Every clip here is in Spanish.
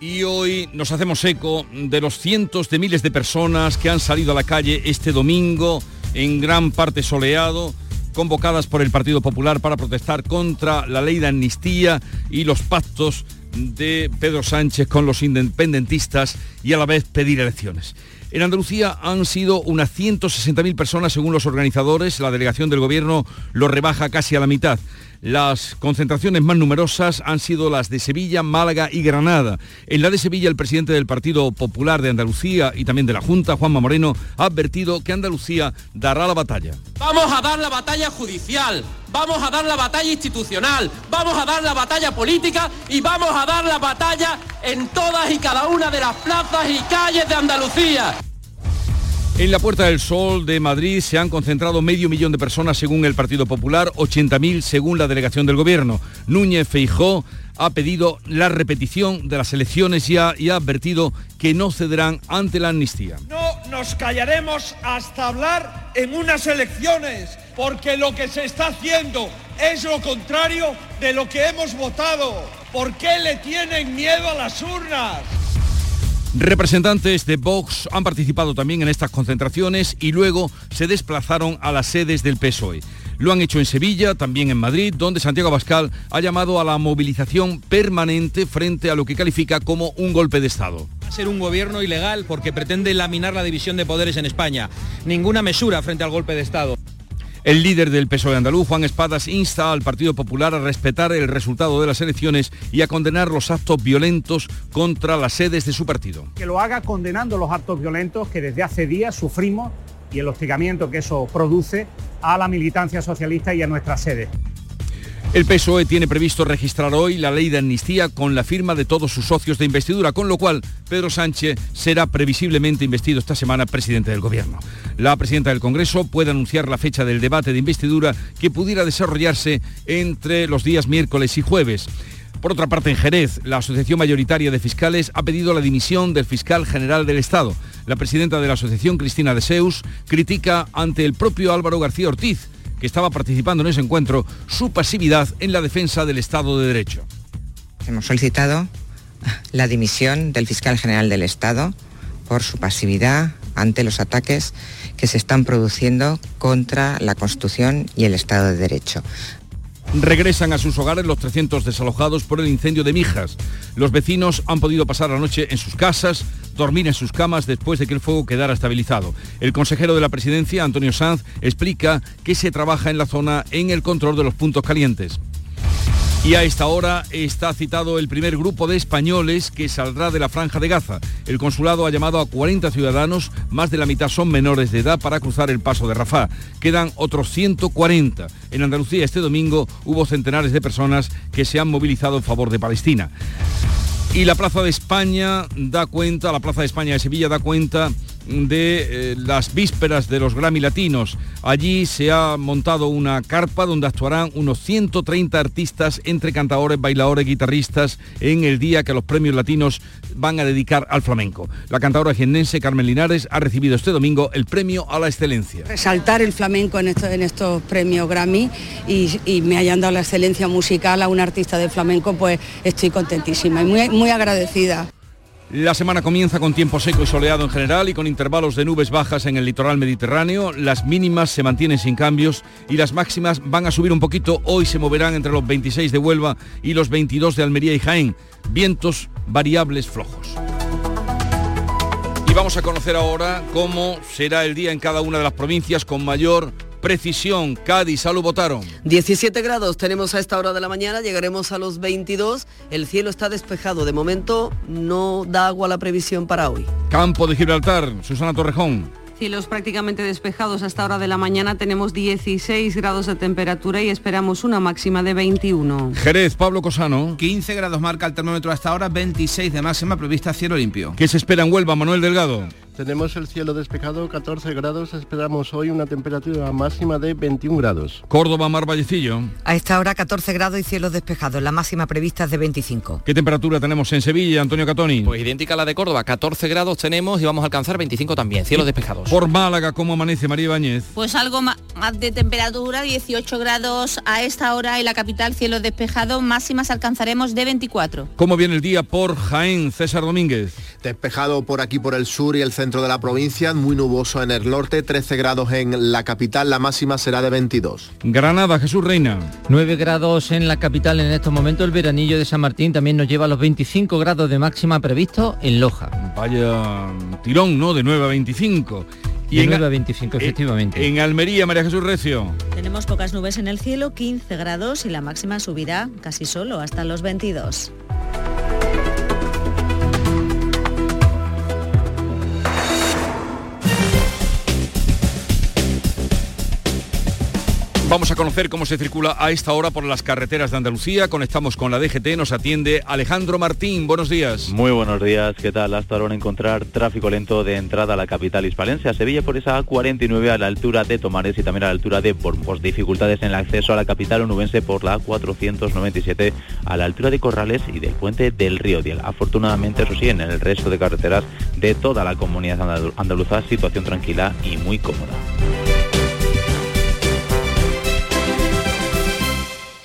y hoy nos hacemos eco de los cientos de miles de personas que han salido a la calle este domingo, en gran parte soleado, convocadas por el Partido Popular para protestar contra la ley de amnistía y los pactos de Pedro Sánchez con los independentistas y a la vez pedir elecciones. En Andalucía han sido unas 160.000 personas según los organizadores. La delegación del gobierno lo rebaja casi a la mitad. Las concentraciones más numerosas han sido las de Sevilla, Málaga y Granada. En la de Sevilla, el presidente del Partido Popular de Andalucía y también de la Junta, Juanma Moreno, ha advertido que Andalucía dará la batalla. Vamos a dar la batalla judicial, vamos a dar la batalla institucional, vamos a dar la batalla política y vamos a dar la batalla en todas y cada una de las plazas y calles de Andalucía. En la Puerta del Sol de Madrid se han concentrado medio millón de personas según el Partido Popular, 80.000 según la delegación del Gobierno. Núñez Feijó ha pedido la repetición de las elecciones y y ha advertido que no cederán ante la amnistía. No nos callaremos hasta hablar en unas elecciones, porque lo que se está haciendo es lo contrario de lo que hemos votado. ¿Por qué le tienen miedo a las urnas? Representantes de Vox han participado también en estas concentraciones y luego se desplazaron a las sedes del PSOE. Lo han hecho en Sevilla, también en Madrid, donde Santiago Abascal ha llamado a la movilización permanente frente a lo que califica como un golpe de Estado. Va a ser un gobierno ilegal porque pretende laminar la división de poderes en España. Ninguna mesura frente al golpe de Estado. El líder del PSOE andaluz, Juan Espadas, insta al Partido Popular a respetar el resultado de las elecciones y a condenar los actos violentos contra las sedes de su partido. Que lo haga condenando los actos violentos que desde hace días sufrimos y el hostigamiento que eso produce a la militancia socialista y a nuestras sedes. El PSOE tiene previsto registrar hoy la ley de amnistía con la firma de todos sus socios de investidura, con lo cual Pedro Sánchez será previsiblemente investido esta semana presidente del Gobierno. La presidenta del Congreso puede anunciar la fecha del debate de investidura que pudiera desarrollarse entre los días miércoles y jueves. Por otra parte, en Jerez, la Asociación Mayoritaria de Fiscales ha pedido la dimisión del fiscal general del Estado. La presidenta de la asociación, Cristina de Seus, critica ante el propio Álvaro García Ortiz que estaba participando en ese encuentro, su pasividad en la defensa del Estado de Derecho. Hemos solicitado la dimisión del fiscal general del Estado por su pasividad ante los ataques que se están produciendo contra la Constitución y el Estado de Derecho. Regresan a sus hogares los 300 desalojados por el incendio de Mijas. Los vecinos han podido pasar la noche en sus casas, dormir en sus camas después de que el fuego quedara estabilizado. El consejero de la presidencia, Antonio Sanz, explica que se trabaja en la zona en el control de los puntos calientes. Y a esta hora está citado el primer grupo de españoles que saldrá de la franja de Gaza. El consulado ha llamado a 40 ciudadanos, más de la mitad son menores de edad, para cruzar el paso de Rafah. Quedan otros 140. En Andalucía este domingo hubo centenares de personas que se han movilizado en favor de Palestina. Y la Plaza de España da cuenta, la Plaza de España de Sevilla da cuenta de eh, las vísperas de los Grammy Latinos. Allí se ha montado una carpa donde actuarán unos 130 artistas entre cantadores, bailadores, guitarristas en el día que los premios latinos van a dedicar al flamenco. La cantadora jiennense Carmen Linares ha recibido este domingo el premio a la excelencia. Resaltar el flamenco en, en estos premios Grammy y, y, me hayan dado la excelencia musical a un artista de flamenco, pues estoy contentísima y muy, muy agradecida. La semana comienza con tiempo seco y soleado en general y con intervalos de nubes bajas en el litoral mediterráneo. Las mínimas se mantienen sin cambios y las máximas van a subir un poquito. Hoy se moverán entre los 26 de Huelva y los 22 de Almería y Jaén. Vientos variables flojos. Y vamos a conocer ahora cómo será el día en cada una de las provincias con mayor precisión. Cádiz, salud votaron. 17 grados tenemos a esta hora de la mañana, llegaremos a los 22. El cielo está despejado. De momento no da agua la previsión para hoy. Campo de Gibraltar, Susana Torrejón. Cielos prácticamente despejados hasta hora de la mañana, tenemos 16 grados de temperatura y esperamos una máxima de 21. Jerez, Pablo Cosano. 15 grados marca el termómetro hasta ahora, 26 de máxima prevista cielo limpio. ¿Qué se espera en Huelva, Manuel Delgado? Tenemos el cielo despejado, 14 grados, esperamos hoy una temperatura máxima de 21 grados. Córdoba, Mar Vallecillo. A esta hora 14 grados y cielo despejado, la máxima prevista es de 25. ¿Qué temperatura tenemos en Sevilla, Antonio Catoni? Pues idéntica a la de Córdoba, 14 grados tenemos y vamos a alcanzar 25 también, cielos despejados. Por Málaga, ¿cómo amanece María Bañez? Pues algo más de temperatura, 18 grados a esta hora en la capital, cielo despejado, máximas alcanzaremos de 24. ¿Cómo viene el día por Jaén, César Domínguez? Despejado por aquí por el sur y el centro de la provincia, muy nuboso en el norte, 13 grados en la capital, la máxima será de 22. Granada, Jesús Reina. 9 grados en la capital en estos momentos, el veranillo de San Martín también nos lleva a los 25 grados de máxima previsto en Loja. Vaya tirón, ¿no? De 9 a 25. Y de en, 9 a 25, efectivamente. En, en Almería, María Jesús Recio. Tenemos pocas nubes en el cielo, 15 grados y la máxima subirá casi solo hasta los 22. Vamos a conocer cómo se circula a esta hora por las carreteras de Andalucía. Conectamos con la DGT, nos atiende Alejandro Martín. Buenos días. Muy buenos días, ¿qué tal? Hasta ahora encontrar tráfico lento de entrada a la capital hispalense, a Sevilla por esa A49 a la altura de Tomares y también a la altura de Bormos. Dificultades en el acceso a la capital onubense por la A497 a la altura de Corrales y del puente del Río Diel. Afortunadamente, eso sí, en el resto de carreteras de toda la comunidad andaluza, situación tranquila y muy cómoda.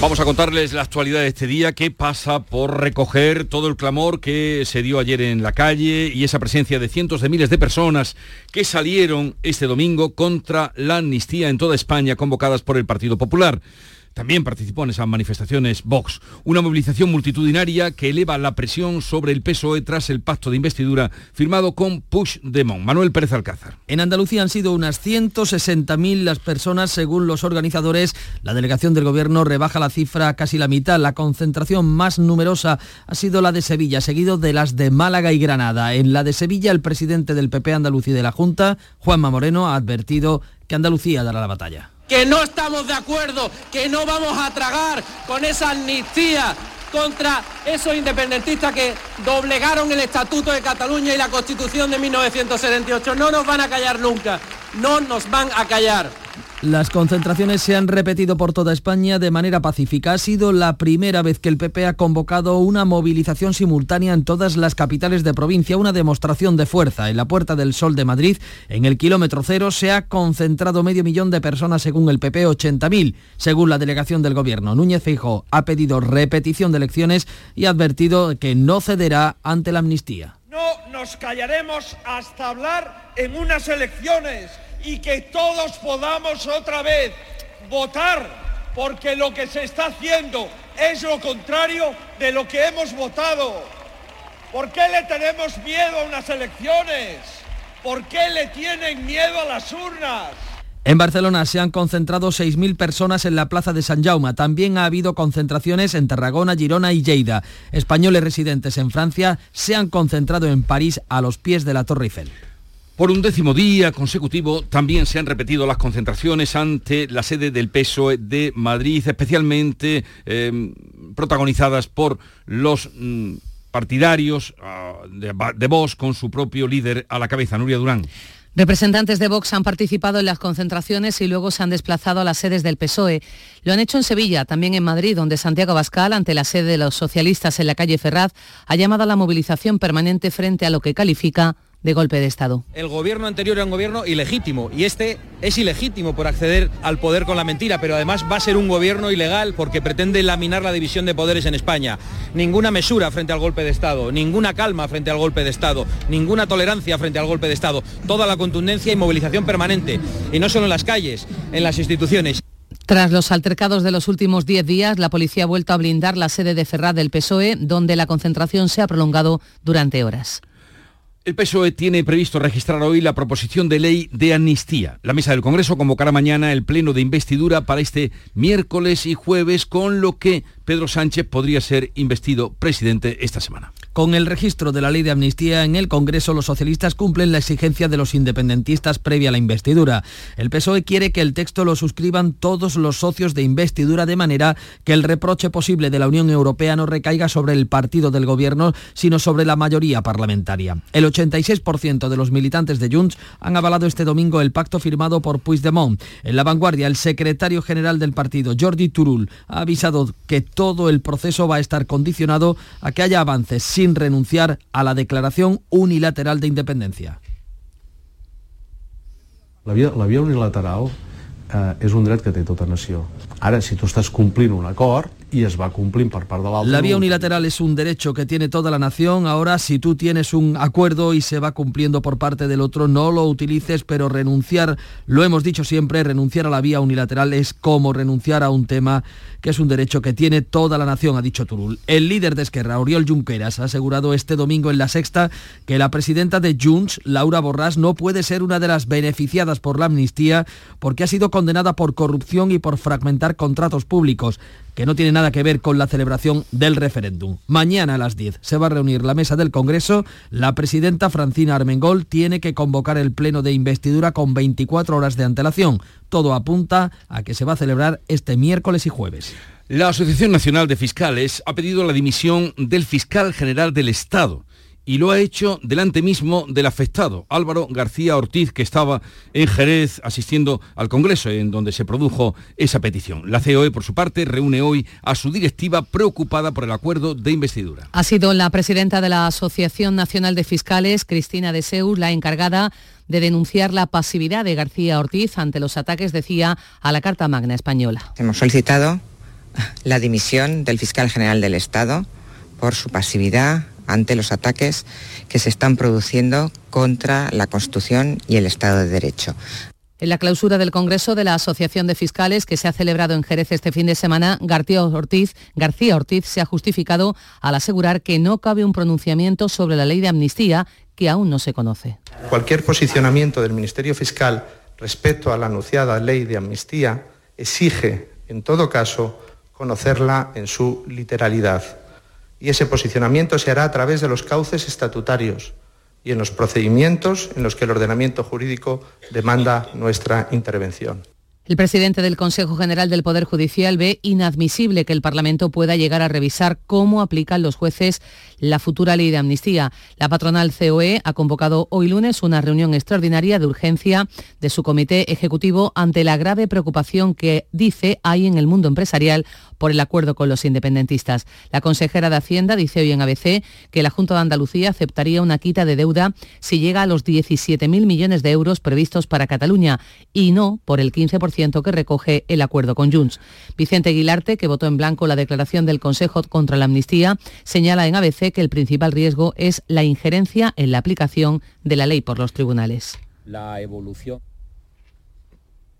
Vamos a contarles la actualidad de este día que pasa por recoger todo el clamor que se dio ayer en la calle y esa presencia de cientos de miles de personas que salieron este domingo contra la amnistía en toda España convocadas por el Partido Popular. También participó en esas manifestaciones Vox, una movilización multitudinaria que eleva la presión sobre el PSOE tras el pacto de investidura firmado con Puigdemont. Manuel Pérez Alcázar. En Andalucía han sido unas 160.000 las personas según los organizadores. La delegación del gobierno rebaja la cifra a casi la mitad. La concentración más numerosa ha sido la de Sevilla, seguido de las de Málaga y Granada. En la de Sevilla, el presidente del PP Andalucía y de la Junta, Juanma Moreno, ha advertido que Andalucía dará la batalla que no estamos de acuerdo, que no vamos a tragar con esa amnistía contra esos independentistas que doblegaron el Estatuto de Cataluña y la Constitución de 1978. No nos van a callar nunca, no nos van a callar. Las concentraciones se han repetido por toda España de manera pacífica. Ha sido la primera vez que el PP ha convocado una movilización simultánea en todas las capitales de provincia, una demostración de fuerza. En la Puerta del Sol de Madrid, en el kilómetro cero, se ha concentrado medio millón de personas según el PP, 80.000, según la delegación del Gobierno. Núñez Feijóo ha pedido repetición de elecciones y ha advertido que no cederá ante la amnistía. No nos callaremos hasta hablar en unas elecciones y que todos podamos otra vez votar, porque lo que se está haciendo es lo contrario de lo que hemos votado. ¿Por qué le tenemos miedo a unas elecciones? ¿Por qué le tienen miedo a las urnas? En Barcelona se han concentrado 6.000 personas en la plaza de San Jaume. También ha habido concentraciones en Tarragona, Girona y Lleida. Españoles residentes en Francia se han concentrado en París a los pies de la Torre Eiffel. Por un décimo día consecutivo también se han repetido las concentraciones ante la sede del PSOE de Madrid, especialmente eh, protagonizadas por los mm, partidarios uh, de, de Vox con su propio líder a la cabeza, Nuria Durán. Representantes de Vox han participado en las concentraciones y luego se han desplazado a las sedes del PSOE. Lo han hecho en Sevilla, también en Madrid, donde Santiago Abascal, ante la sede de los socialistas en la calle Ferraz, ha llamado a la movilización permanente frente a lo que califica de golpe de Estado. El gobierno anterior era un gobierno ilegítimo y este es ilegítimo por acceder al poder con la mentira, pero además va a ser un gobierno ilegal porque pretende laminar la división de poderes en España. Ninguna mesura frente al golpe de Estado, ninguna calma frente al golpe de Estado, ninguna tolerancia frente al golpe de Estado, toda la contundencia y movilización permanente, y no solo en las calles, en las instituciones. Tras los altercados de los últimos 10 días, la policía ha vuelto a blindar la sede de Ferraz del PSOE, donde la concentración se ha prolongado durante horas. El PSOE tiene previsto registrar hoy la proposición de ley de amnistía. La mesa del Congreso convocará mañana el pleno de investidura para este miércoles y jueves, con lo que Pedro Sánchez podría ser investido presidente esta semana. Con el registro de la ley de amnistía en el Congreso, los socialistas cumplen la exigencia de los independentistas previa a la investidura. El PSOE quiere que el texto lo suscriban todos los socios de investidura de manera que el reproche posible de la Unión Europea no recaiga sobre el partido del gobierno, sino sobre la mayoría parlamentaria. El 86% de los militantes de Junts han avalado este domingo el pacto firmado por Puigdemont. En la vanguardia, el secretario general del partido, Jordi Turul, ha avisado que todo el proceso va a estar condicionado a que haya avances sin renunciar a la declaración unilateral de independencia. La via, la via unilateral eh, és un dret que té tota nació. Ara, si tu estàs complint un acord y es va cumplint per part de l'altre... La vía unilateral es un derecho que tiene toda la nación. Ahora, si tú tienes un acuerdo y se va cumpliendo por parte del otro, no lo utilices, pero renunciar, lo hemos dicho siempre, renunciar a la vía unilateral es como renunciar a un tema que es un derecho que tiene toda la nación, ha dicho Turul. El líder de Esquerra, Oriol Junqueras, ha asegurado este domingo en la sexta que la presidenta de Junts, Laura Borràs, no puede ser una de las beneficiadas por la amnistía porque ha sido condenada por corrupción y por fragmentar contratos públicos que no tiene nada que ver con la celebración del referéndum. Mañana a las 10 se va a reunir la mesa del Congreso. La presidenta Francina Armengol tiene que convocar el pleno de investidura con 24 horas de antelación. Todo apunta a que se va a celebrar este miércoles y jueves. La Asociación Nacional de Fiscales ha pedido la dimisión del fiscal general del Estado y lo ha hecho delante mismo del afectado, Álvaro García Ortiz, que estaba en Jerez asistiendo al Congreso, en donde se produjo esa petición. La COE, por su parte, reúne hoy a su directiva preocupada por el acuerdo de investidura. Ha sido la presidenta de la Asociación Nacional de Fiscales, Cristina de Seus, la encargada de denunciar la pasividad de García Ortiz ante los ataques, decía, a la Carta Magna Española. Hemos solicitado la dimisión del fiscal general del Estado por su pasividad ante los ataques que se están produciendo contra la Constitución y el Estado de Derecho. En la clausura del Congreso de la Asociación de Fiscales que se ha celebrado en Jerez este fin de semana, García Ortiz, García Ortiz se ha justificado al asegurar que no cabe un pronunciamiento sobre la ley de amnistía que aún no se conoce. Cualquier posicionamiento del Ministerio Fiscal respecto a la anunciada ley de amnistía exige, en todo caso, conocerla en su literalidad y ese posicionamiento se hará a través de los cauces estatutarios y en los procedimientos en los que el ordenamiento jurídico demanda nuestra intervención. El presidente del Consejo General del Poder Judicial ve inadmisible que el Parlamento pueda llegar a revisar cómo aplican los jueces la futura ley de amnistía. La patronal COE ha convocado hoy lunes una reunión extraordinaria de urgencia de su comité ejecutivo ante la grave preocupación que dice hay en el mundo empresarial por el acuerdo con los independentistas. La consejera de Hacienda dice hoy en ABC que la Junta de Andalucía aceptaría una quita de deuda si llega a los 17.000 millones de euros previstos para Cataluña y no por el 15% que recoge el acuerdo con Junts. Vicente Aguilarte, que votó en blanco la declaración del Consejo contra la amnistía, señala en ABC que el principal riesgo es la injerencia en la aplicación de la ley por los tribunales. La evolución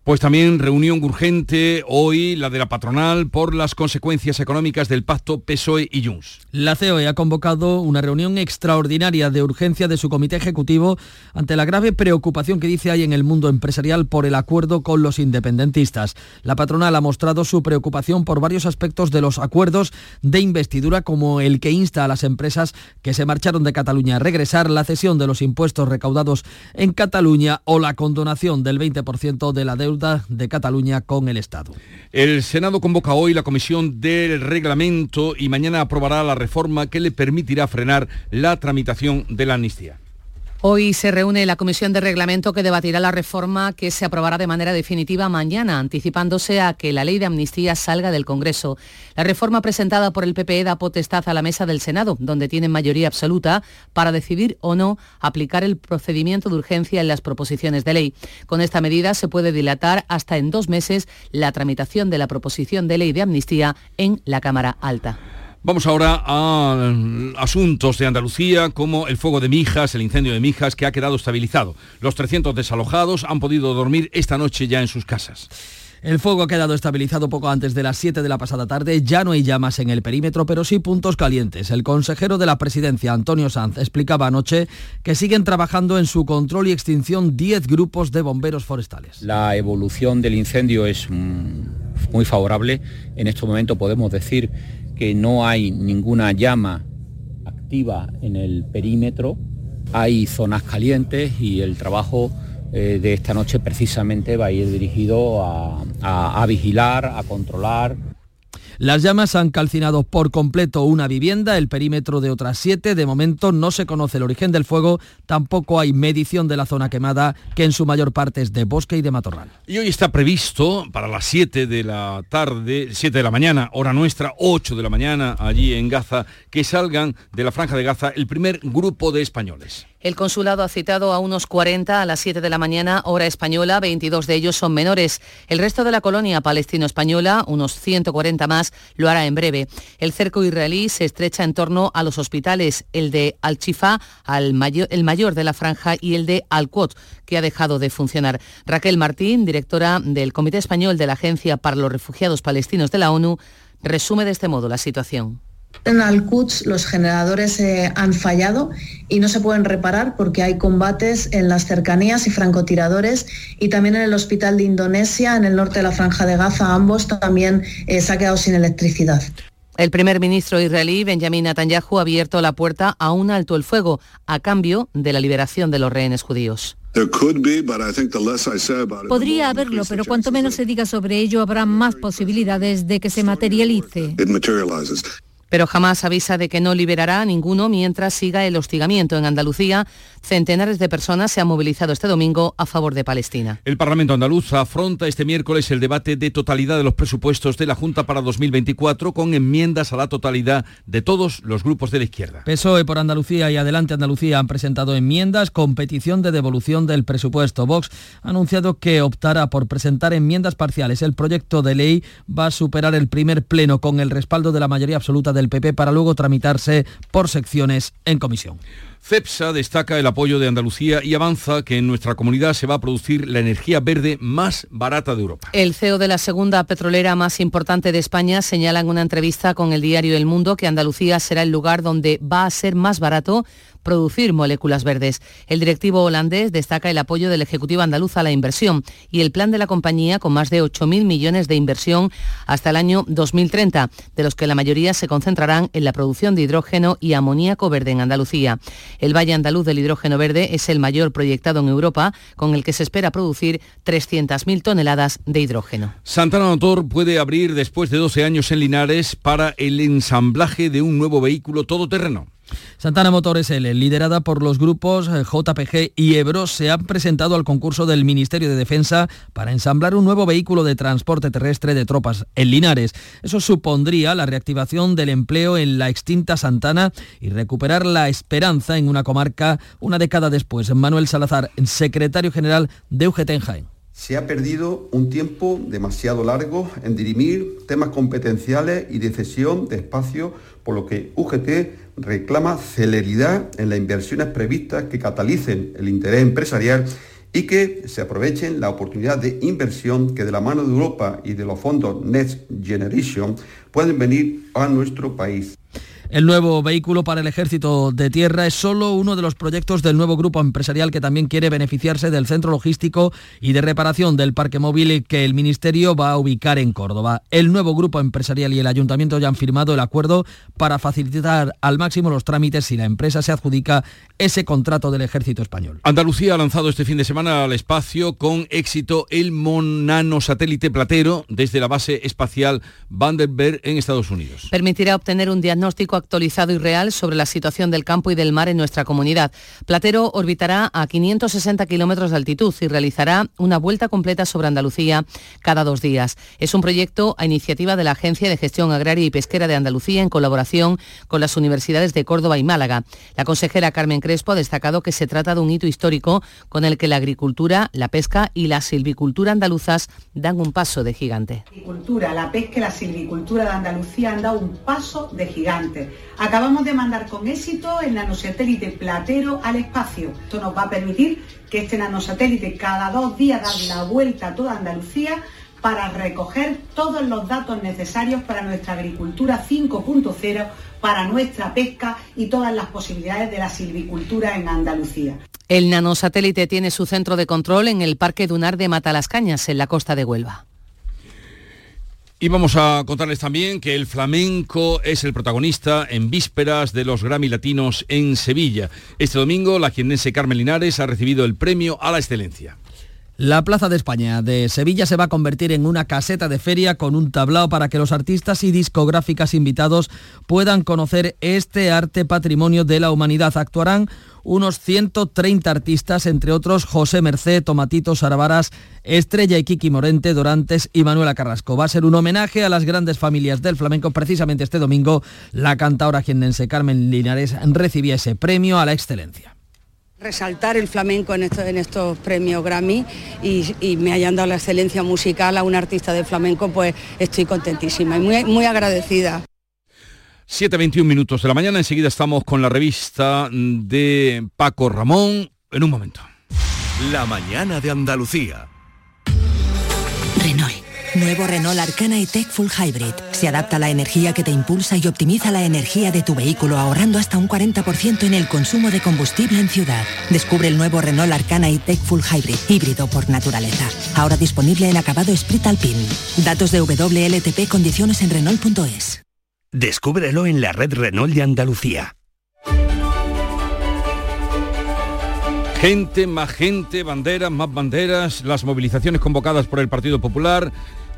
pues también reunión urgente hoy, la de la patronal, por las consecuencias económicas del pacto PSOE y Junts. La COE ha convocado una reunión extraordinaria de urgencia de su comité ejecutivo ante la grave preocupación que dice hay en el mundo empresarial por el acuerdo con los independentistas. La patronal ha mostrado su preocupación por varios aspectos de los acuerdos de investidura, como el que insta a las empresas que se marcharon de Cataluña a regresar, la cesión de los impuestos recaudados en Cataluña o la condonación del 20% de la deuda de con el Estado. El Senado convoca hoy la comisión del reglamento y mañana aprobará la reforma que le permitirá frenar la tramitación de la amnistía. Hoy se reúne la Comisión de Reglamento que debatirá la reforma que se aprobará de manera definitiva mañana, anticipándose a que la ley de amnistía salga del Congreso. La reforma presentada por el PPE da potestad a la mesa del Senado, donde tienen mayoría absoluta, para decidir o no aplicar el procedimiento de urgencia en las proposiciones de ley. Con esta medida se puede dilatar hasta en dos meses la tramitación de la proposición de ley de amnistía en la Cámara Alta. Vamos ahora a mm, asuntos de Andalucía como el fuego de Mijas, el incendio de Mijas que ha quedado estabilizado. Los 300 desalojados han podido dormir esta noche ya en sus casas. El fuego ha quedado estabilizado poco antes de las 7 de la pasada tarde. Ya no hay llamas en el perímetro, pero sí puntos calientes. El consejero de la presidencia, Antonio Sanz, explicaba anoche que siguen trabajando en su control y extinción 10 grupos de bomberos forestales. La evolución del incendio es mm, muy favorable. En este momento podemos decir que no hay ninguna llama activa en el perímetro, hay zonas calientes y el trabajo eh, de esta noche precisamente va a ir dirigido a vigilar, a controlar las llamas han calcinado por completo una vivienda, el perímetro de otras siete. De momento no se conoce el origen del fuego, tampoco hay medición de la zona quemada, que en su mayor parte es de bosque y de matorral. Y hoy está previsto para las 7 de la tarde, 7 de la mañana, hora nuestra, 8 de la mañana, allí en Gaza, que salgan de la franja de Gaza el primer grupo de españoles. El consulado ha citado a unos 40 a las 7 de la mañana, hora española, 22 de ellos son menores. El resto de la colonia palestino-española, unos 140 más, lo hará en breve. El cerco israelí se estrecha en torno a los hospitales, el de Al-Chifa, el mayor de la franja, y el de Al-Quot, que ha dejado de funcionar. Raquel Martín, directora del Comité Español de la Agencia para los Refugiados Palestinos de la ONU, resume de este modo la situación. En Al-Quds los generadores eh, han fallado y no se pueden reparar porque hay combates en las cercanías y francotiradores y también en el hospital de Indonesia, en el norte de la franja de Gaza, ambos también eh, se ha quedado sin electricidad. El primer ministro israelí, Benjamin Netanyahu, ha abierto la puerta a un alto el fuego a cambio de la liberación de los rehenes judíos. Podría haberlo, pero cuanto menos se diga sobre ello, habrá más posibilidades de que se materialice pero jamás avisa de que no liberará a ninguno mientras siga el hostigamiento. En Andalucía, centenares de personas se han movilizado este domingo a favor de Palestina. El Parlamento andaluz afronta este miércoles el debate de totalidad de los presupuestos de la Junta para 2024 con enmiendas a la totalidad de todos los grupos de la izquierda. PSOE por Andalucía y Adelante Andalucía han presentado enmiendas con petición de devolución del presupuesto. Vox ha anunciado que optará por presentar enmiendas parciales. El proyecto de ley va a superar el primer pleno con el respaldo de la mayoría absoluta del PP para luego tramitarse por secciones en comisión. CEPSA destaca el apoyo de Andalucía y avanza que en nuestra comunidad se va a producir la energía verde más barata de Europa. El CEO de la segunda petrolera más importante de España señala en una entrevista con el diario El Mundo que Andalucía será el lugar donde va a ser más barato producir moléculas verdes. El directivo holandés destaca el apoyo del Ejecutivo andaluz a la inversión y el plan de la compañía con más de 8.000 millones de inversión hasta el año 2030, de los que la mayoría se concentrarán en la producción de hidrógeno y amoníaco verde en Andalucía. El Valle Andaluz del Hidrógeno Verde es el mayor proyectado en Europa, con el que se espera producir 300.000 toneladas de hidrógeno. Santana Motor puede abrir después de 12 años en Linares para el ensamblaje de un nuevo vehículo todoterreno. Santana Motores L, liderada por los grupos eh, JPG y Ebro, se han presentado al concurso del Ministerio de Defensa para ensamblar un nuevo vehículo de transporte terrestre de tropas en Linares. Eso supondría la reactivación del empleo en la extinta Santana y recuperar la esperanza en una comarca una década después. Manuel Salazar, secretario general de UGT en Jaén. Se ha perdido un tiempo demasiado largo en dirimir temas competenciales y de cesión de espacio, por lo que UGT reclama celeridad en las inversiones previstas que catalicen el interés empresarial y que se aprovechen la oportunidad de inversión que de la mano de Europa y de los fondos Next Generation pueden venir a nuestro país. El nuevo vehículo para el ejército de tierra es solo uno de los proyectos del nuevo grupo empresarial que también quiere beneficiarse del centro logístico y de reparación del parque móvil que el Ministerio va a ubicar en Córdoba. El nuevo grupo empresarial y el ayuntamiento ya han firmado el acuerdo para facilitar al máximo los trámites si la empresa se adjudica ese contrato del ejército español. Andalucía ha lanzado este fin de semana al espacio con éxito el monano satélite platero desde la base espacial Vandenberg en Estados Unidos. Permitirá obtener un diagnóstico actualizado y real sobre la situación del campo y del mar en nuestra comunidad. Platero orbitará a 560 kilómetros de altitud y realizará una vuelta completa sobre Andalucía cada dos días. Es un proyecto a iniciativa de la Agencia de Gestión Agraria y Pesquera de Andalucía en colaboración con las universidades de Córdoba y Málaga. La consejera Carmen Crespo ha destacado que se trata de un hito histórico con el que la agricultura, la pesca y la silvicultura andaluzas dan un paso de gigante. La agricultura, la pesca y la silvicultura de Andalucía han dado un paso de gigante. Acabamos de mandar con éxito el nanosatélite Platero al espacio. Esto nos va a permitir que este nanosatélite cada dos días da la vuelta a toda Andalucía para recoger todos los datos necesarios para nuestra agricultura 5.0, para nuestra pesca y todas las posibilidades de la silvicultura en Andalucía. El nanosatélite tiene su centro de control en el Parque Dunar de Matalascañas, en la costa de Huelva. Y vamos a contarles también que el flamenco es el protagonista en vísperas de los Grammy Latinos en Sevilla. Este domingo la jiennense Carmen Linares ha recibido el premio a la excelencia. La Plaza de España de Sevilla se va a convertir en una caseta de feria con un tablao para que los artistas y discográficas invitados puedan conocer este arte patrimonio de la humanidad. Actuarán unos 130 artistas, entre otros José Merced, Tomatito Saravaras, Estrella y Kiki Morente, Dorantes y Manuela Carrasco. Va a ser un homenaje a las grandes familias del flamenco. Precisamente este domingo, la cantadora jiennense Carmen Linares recibía ese premio a la excelencia resaltar el flamenco en estos, en estos premios Grammy y, me hayan dado la excelencia musical a un artista de flamenco, pues estoy contentísima y muy, muy agradecida. 7.21 minutos de la mañana, enseguida estamos con la revista de Paco Ramón en un momento. La mañana de Andalucía. Renault. Nuevo Renault Arcana y Tech Full Hybrid. Se adapta a la energía que te impulsa y optimiza la energía de tu vehículo ahorrando hasta un 40% en el consumo de combustible en ciudad. Descubre el nuevo Renault Arcana y Tech Full Hybrid, híbrido por naturaleza. Ahora disponible en acabado Sprit Alpine. Datos de WLTP, condiciones en Renault.es. Descúbrelo en la red Renault de Andalucía. Gente, más gente, banderas, más banderas, las movilizaciones convocadas por el Partido Popular,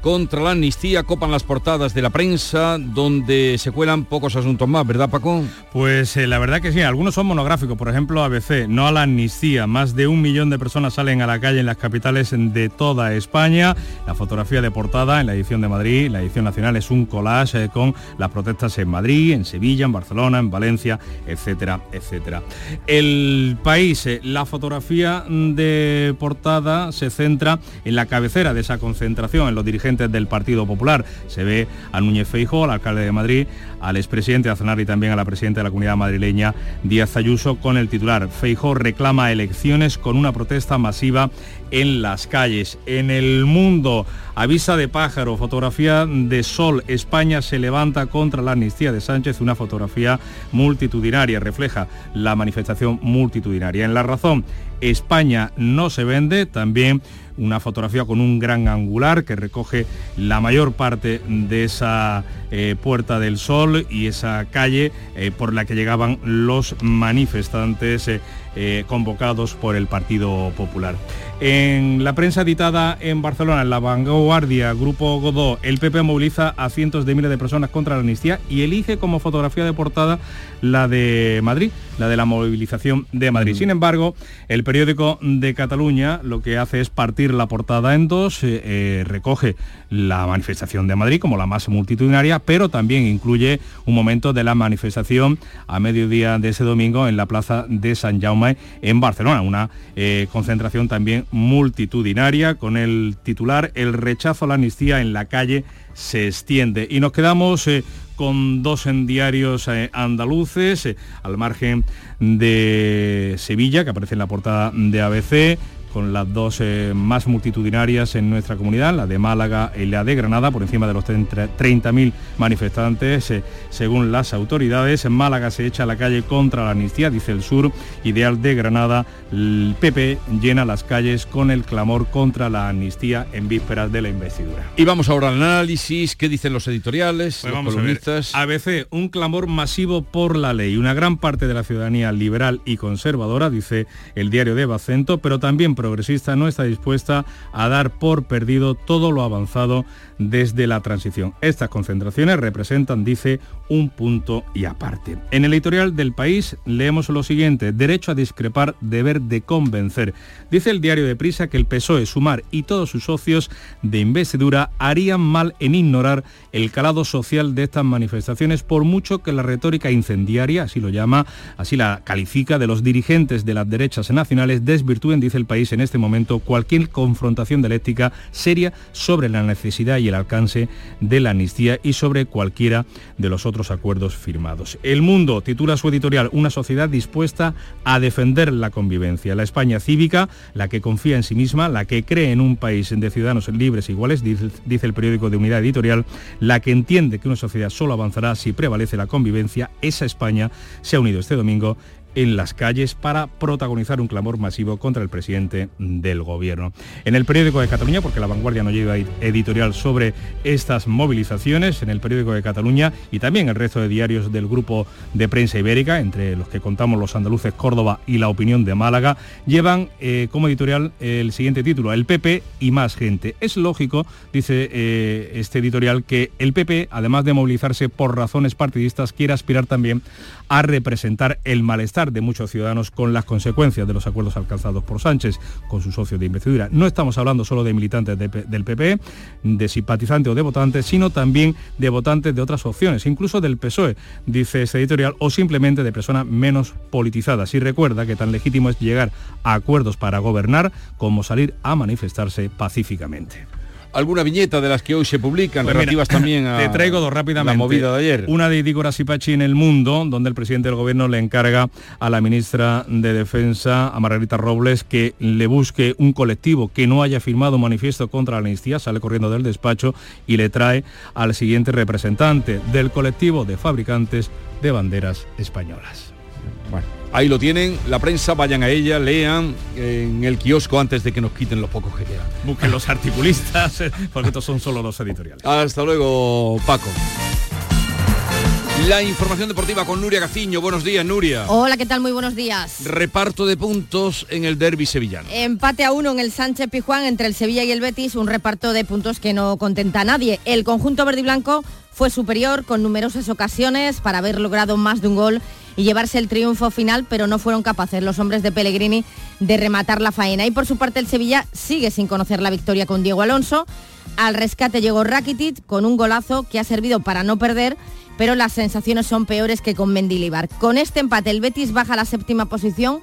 contra la amnistía copan las portadas de la prensa donde se cuelan pocos asuntos más, ¿verdad Paco? Pues eh, la verdad que sí, algunos son monográficos, por ejemplo ABC, no a la amnistía, más de un millón de personas salen a la calle en las capitales de toda España, la fotografía de portada en la edición de Madrid, la edición nacional es un collage eh, con las protestas en Madrid, en Sevilla, en Barcelona, en Valencia, etcétera, etcétera. El país, eh, la fotografía de portada se centra en la cabecera de esa concentración, en los dirigentes del Partido Popular. Se ve a Núñez Feijóo, al alcalde de Madrid, al expresidente de Aznar y también a la presidenta de la comunidad madrileña, Díaz Ayuso, con el titular. Feijóo reclama elecciones con una protesta masiva en las calles. En el mundo, avisa de pájaro, fotografía de sol. España se levanta contra la amnistía de Sánchez, una fotografía multitudinaria, refleja la manifestación multitudinaria. En la razón, España no se vende, también una fotografía con un gran angular que recoge la mayor parte de esa eh, Puerta del Sol y esa calle eh, por la que llegaban los manifestantes eh, convocados por el Partido Popular. En la prensa editada en Barcelona, en la vanguardia, Grupo Godó, el PP moviliza a cientos de miles de personas contra la amnistía y elige como fotografía de portada la de Madrid, la de la movilización de Madrid. Mm. Sin embargo, el periódico de Cataluña lo que hace es partir la portada en dos, recoge la manifestación de Madrid como la más multitudinaria, pero también incluye un momento de la manifestación a mediodía de ese domingo en la plaza de San Jaume en Barcelona, una eh, concentración también multitudinaria con el titular El rechazo a la amnistía en la calle se extiende. Y nos quedamos eh, con dos en diarios eh, andaluces, al margen de Sevilla, que aparece en la portada de ABC, con las dos eh, más multitudinarias en nuestra comunidad, la de Málaga y la de Granada, por encima de los 30.000 manifestantes, eh, según las autoridades. En Málaga se echa a la calle contra la amnistía, dice el sur, ideal de Granada. El PP llena las calles con el clamor contra la amnistía en vísperas de la investidura. Y vamos ahora al análisis, ¿qué dicen los editoriales, pues los columnistas? ABC, un clamor masivo por la ley. Una gran parte de la ciudadanía liberal y conservadora, dice el diario de Bacento, pero también progresista no está dispuesta a dar por perdido todo lo avanzado desde la transición. Estas concentraciones representan, dice, un punto y aparte. En el editorial del país leemos lo siguiente, derecho a discrepar, deber de convencer. Dice el diario de Prisa que el PSOE, Sumar y todos sus socios de investidura harían mal en ignorar el calado social de estas manifestaciones por mucho que la retórica incendiaria, así lo llama, así la califica, de los dirigentes de las derechas nacionales desvirtúen, dice el país en este momento, cualquier confrontación dialéctica seria sobre la necesidad y el alcance de la amnistía y sobre cualquiera de los otros acuerdos firmados. El Mundo titula su editorial Una sociedad dispuesta a defender la convivencia. La España cívica, la que confía en sí misma, la que cree en un país de ciudadanos libres e iguales, dice, dice el periódico de Unidad Editorial, la que entiende que una sociedad solo avanzará si prevalece la convivencia, esa España se ha unido este domingo en las calles para protagonizar un clamor masivo contra el presidente del gobierno. En el periódico de Cataluña, porque la vanguardia no lleva editorial sobre estas movilizaciones, en el periódico de Cataluña y también el resto de diarios del grupo de prensa ibérica, entre los que contamos los andaluces Córdoba y la opinión de Málaga, llevan eh, como editorial el siguiente título, El PP y más gente. Es lógico, dice eh, este editorial, que el PP, además de movilizarse por razones partidistas, quiere aspirar también a representar el malestar de muchos ciudadanos con las consecuencias de los acuerdos alcanzados por Sánchez con sus socios de investidura. No estamos hablando solo de militantes del PP, de simpatizantes o de votantes, sino también de votantes de otras opciones, incluso del PSOE, dice este editorial, o simplemente de personas menos politizadas. Y recuerda que tan legítimo es llegar a acuerdos para gobernar como salir a manifestarse pacíficamente alguna viñeta de las que hoy se publican, pues relativas también a te traigo dos rápidamente. la movida de ayer. Una de Igor Asipachi en El Mundo, donde el presidente del gobierno le encarga a la ministra de Defensa, a Margarita Robles, que le busque un colectivo que no haya firmado un manifiesto contra la amnistía, sale corriendo del despacho y le trae al siguiente representante del colectivo de fabricantes de banderas españolas. Bueno. Ahí lo tienen, la prensa, vayan a ella, lean en el kiosco antes de que nos quiten los pocos que quedan. Busquen los articulistas, porque estos son solo los editoriales. Hasta luego, Paco. La información deportiva con Nuria Gaciño. Buenos días, Nuria. Hola, ¿qué tal? Muy buenos días. Reparto de puntos en el derby sevillano. Empate a uno en el Sánchez Pijuán entre el Sevilla y el Betis, un reparto de puntos que no contenta a nadie. El conjunto verde y blanco fue superior con numerosas ocasiones para haber logrado más de un gol y llevarse el triunfo final, pero no fueron capaces los hombres de Pellegrini de rematar la faena. Y por su parte el Sevilla sigue sin conocer la victoria con Diego Alonso. Al rescate llegó Rakitic con un golazo que ha servido para no perder, pero las sensaciones son peores que con Mendilibar. Con este empate el Betis baja a la séptima posición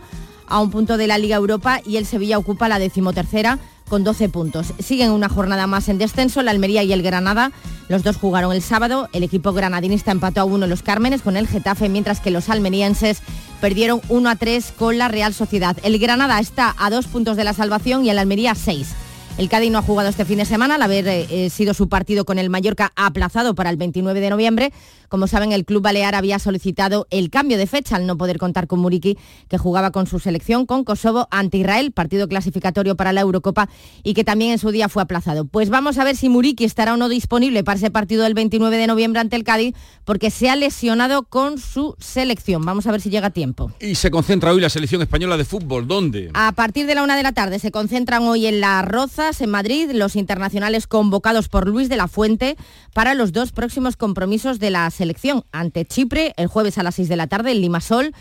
a un punto de la Liga Europa y el Sevilla ocupa la decimotercera con 12 puntos. Siguen una jornada más en descenso, la Almería y el Granada. Los dos jugaron el sábado. El equipo granadinista empató a uno en los Cármenes con el Getafe, mientras que los almerienses perdieron 1 a 3 con la Real Sociedad. El Granada está a dos puntos de la salvación y el Almería a seis. El Cádiz no ha jugado este fin de semana al haber eh, sido su partido con el Mallorca aplazado para el 29 de noviembre. Como saben, el club balear había solicitado el cambio de fecha al no poder contar con Muriqui, que jugaba con su selección con Kosovo ante Israel, partido clasificatorio para la Eurocopa y que también en su día fue aplazado. Pues vamos a ver si Muriqui estará o no disponible para ese partido del 29 de noviembre ante el Cádiz, porque se ha lesionado con su selección. Vamos a ver si llega a tiempo. Y se concentra hoy la selección española de fútbol. ¿Dónde? A partir de la una de la tarde se concentran hoy en La Roza en Madrid, los internacionales convocados por Luis de la Fuente para los dos próximos compromisos de la selección ante Chipre el jueves a las 6 de la tarde en Limasol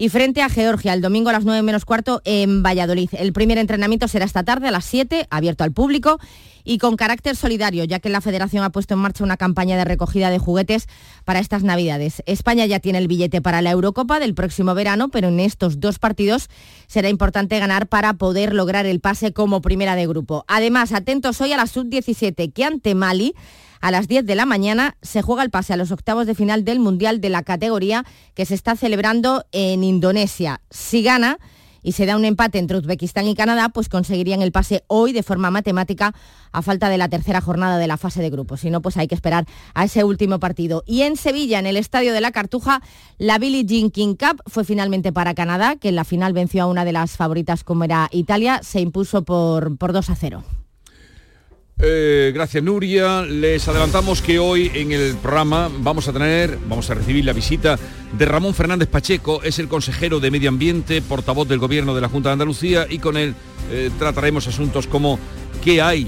y frente a Georgia el domingo a las 9 menos cuarto en Valladolid. El primer entrenamiento será esta tarde a las 7, abierto al público y con carácter solidario, ya que la Federación ha puesto en marcha una campaña de recogida de juguetes para estas Navidades. España ya tiene el billete para la Eurocopa del próximo verano, pero en estos dos partidos será importante ganar para poder lograr el pase como primera de grupo. Además, atentos hoy a la sub-17, que ante Mali a las 10 de la mañana se juega el pase a los octavos de final del Mundial de la categoría que se está celebrando en Indonesia. Si gana y se da un empate entre Uzbekistán y Canadá, pues conseguirían el pase hoy de forma matemática a falta de la tercera jornada de la fase de grupos. Si no, pues hay que esperar a ese último partido. Y en Sevilla, en el Estadio de la Cartuja, la Billie Jean King Cup fue finalmente para Canadá, que en la final venció a una de las favoritas como era Italia, se impuso por, por 2 a 0. Eh, gracias Nuria. Les adelantamos que hoy en el programa vamos a tener, vamos a recibir la visita de Ramón Fernández Pacheco, es el consejero de Medio Ambiente, portavoz del Gobierno de la Junta de Andalucía y con él eh, trataremos asuntos como qué hay,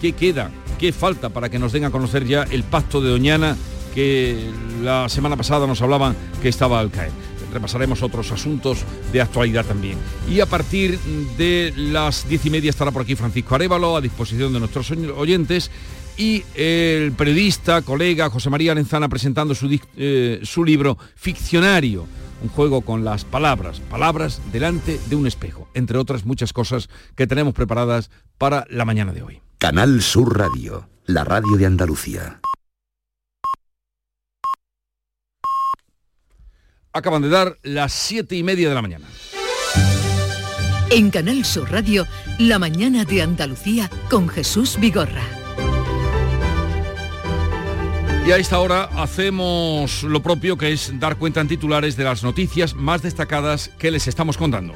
qué queda, qué falta para que nos den a conocer ya el pacto de Doñana que la semana pasada nos hablaban que estaba al caer repasaremos otros asuntos de actualidad también. Y a partir de las diez y media estará por aquí Francisco Arevalo a disposición de nuestros oyentes y el periodista, colega José María Arenzana presentando su, eh, su libro Ficcionario, un juego con las palabras, palabras delante de un espejo, entre otras muchas cosas que tenemos preparadas para la mañana de hoy. Canal Sur Radio, la radio de Andalucía. Acaban de dar las siete y media de la mañana. En Canal Sur Radio, la mañana de Andalucía con Jesús Vigorra. Y a esta hora hacemos lo propio que es dar cuenta en titulares de las noticias más destacadas que les estamos contando.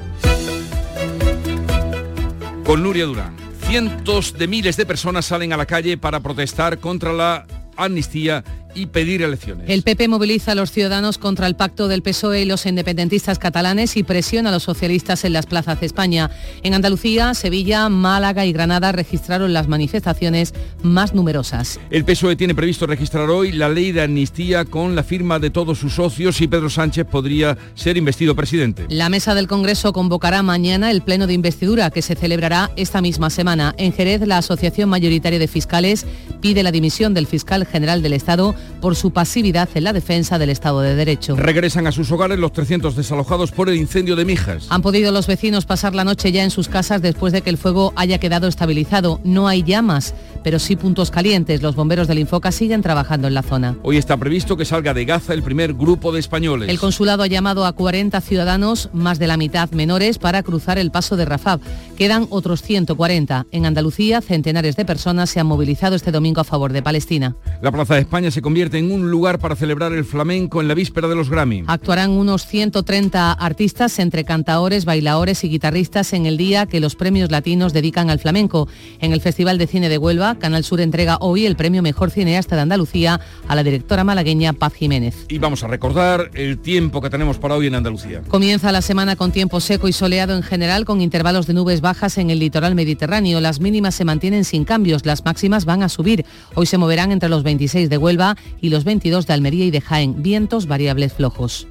Con Nuria Durán. Cientos de miles de personas salen a la calle para protestar contra la amnistía y pedir elecciones. El PP moviliza a los ciudadanos contra el pacto del PSOE y los independentistas catalanes y presiona a los socialistas en las plazas de España. En Andalucía, Sevilla, Málaga y Granada registraron las manifestaciones más numerosas. El PSOE tiene previsto registrar hoy la ley de amnistía con la firma de todos sus socios y Pedro Sánchez podría ser investido presidente. La mesa del Congreso convocará mañana el pleno de investidura que se celebrará esta misma semana. En Jerez, la Asociación Mayoritaria de Fiscales pide la dimisión del fiscal general del Estado por su pasividad en la defensa del Estado de Derecho. Regresan a sus hogares los 300 desalojados por el incendio de Mijas. Han podido los vecinos pasar la noche ya en sus casas después de que el fuego haya quedado estabilizado. No hay llamas, pero sí puntos calientes. Los bomberos del Infoca siguen trabajando en la zona. Hoy está previsto que salga de Gaza el primer grupo de españoles. El consulado ha llamado a 40 ciudadanos, más de la mitad menores, para cruzar el paso de Rafab. Quedan otros 140. En Andalucía, centenares de personas se han movilizado este domingo a favor de Palestina. La Plaza de España se convierte en un lugar para celebrar el flamenco en la víspera de los Grammy. Actuarán unos 130 artistas entre cantaores, bailadores y guitarristas en el día que los premios latinos dedican al flamenco. En el Festival de Cine de Huelva, Canal Sur entrega hoy el premio Mejor Cineasta de Andalucía a la directora malagueña Paz Jiménez. Y vamos a recordar el tiempo que tenemos para hoy en Andalucía. Comienza la semana con tiempo seco y soleado en general, con intervalos de nubes bajas en el litoral mediterráneo. Las mínimas se mantienen sin cambios, las máximas van a subir. Hoy se moverán entre los 26 de Huelva y los 22 de Almería y de Jaén, vientos variables flojos.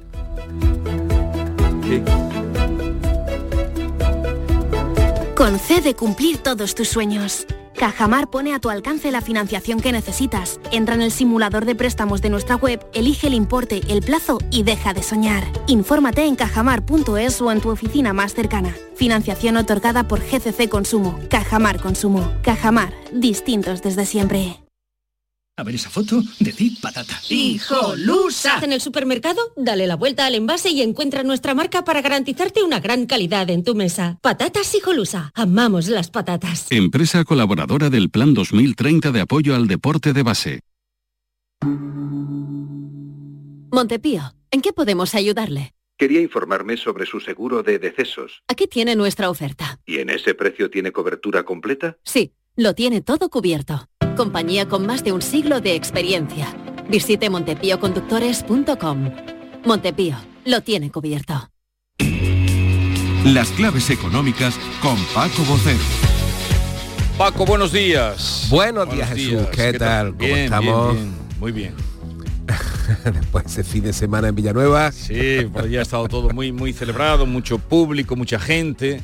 Concede cumplir todos tus sueños. Cajamar pone a tu alcance la financiación que necesitas. Entra en el simulador de préstamos de nuestra web, elige el importe, el plazo y deja de soñar. Infórmate en cajamar.es o en tu oficina más cercana. Financiación otorgada por GCC Consumo. Cajamar Consumo. Cajamar, distintos desde siempre. A ver esa foto, de ti patata. ¡Hijolusa! En el supermercado, dale la vuelta al envase y encuentra nuestra marca para garantizarte una gran calidad en tu mesa. Patatas Hijolusa. Amamos las patatas. Empresa colaboradora del Plan 2030 de apoyo al deporte de base. Montepío, ¿en qué podemos ayudarle? Quería informarme sobre su seguro de decesos. Aquí tiene nuestra oferta. ¿Y en ese precio tiene cobertura completa? Sí, lo tiene todo cubierto compañía con más de un siglo de experiencia. Visite montepíoconductores.com. Montepío, lo tiene cubierto. Las claves económicas con Paco Bocero. Paco, buenos días. Buenos, días, Jesús. ¿Qué, tal? ¿Cómo estamos? muy bien. Después de fin de semana en Villanueva. Sí, pues ya ha estado todo muy, muy celebrado, mucho público, mucha gente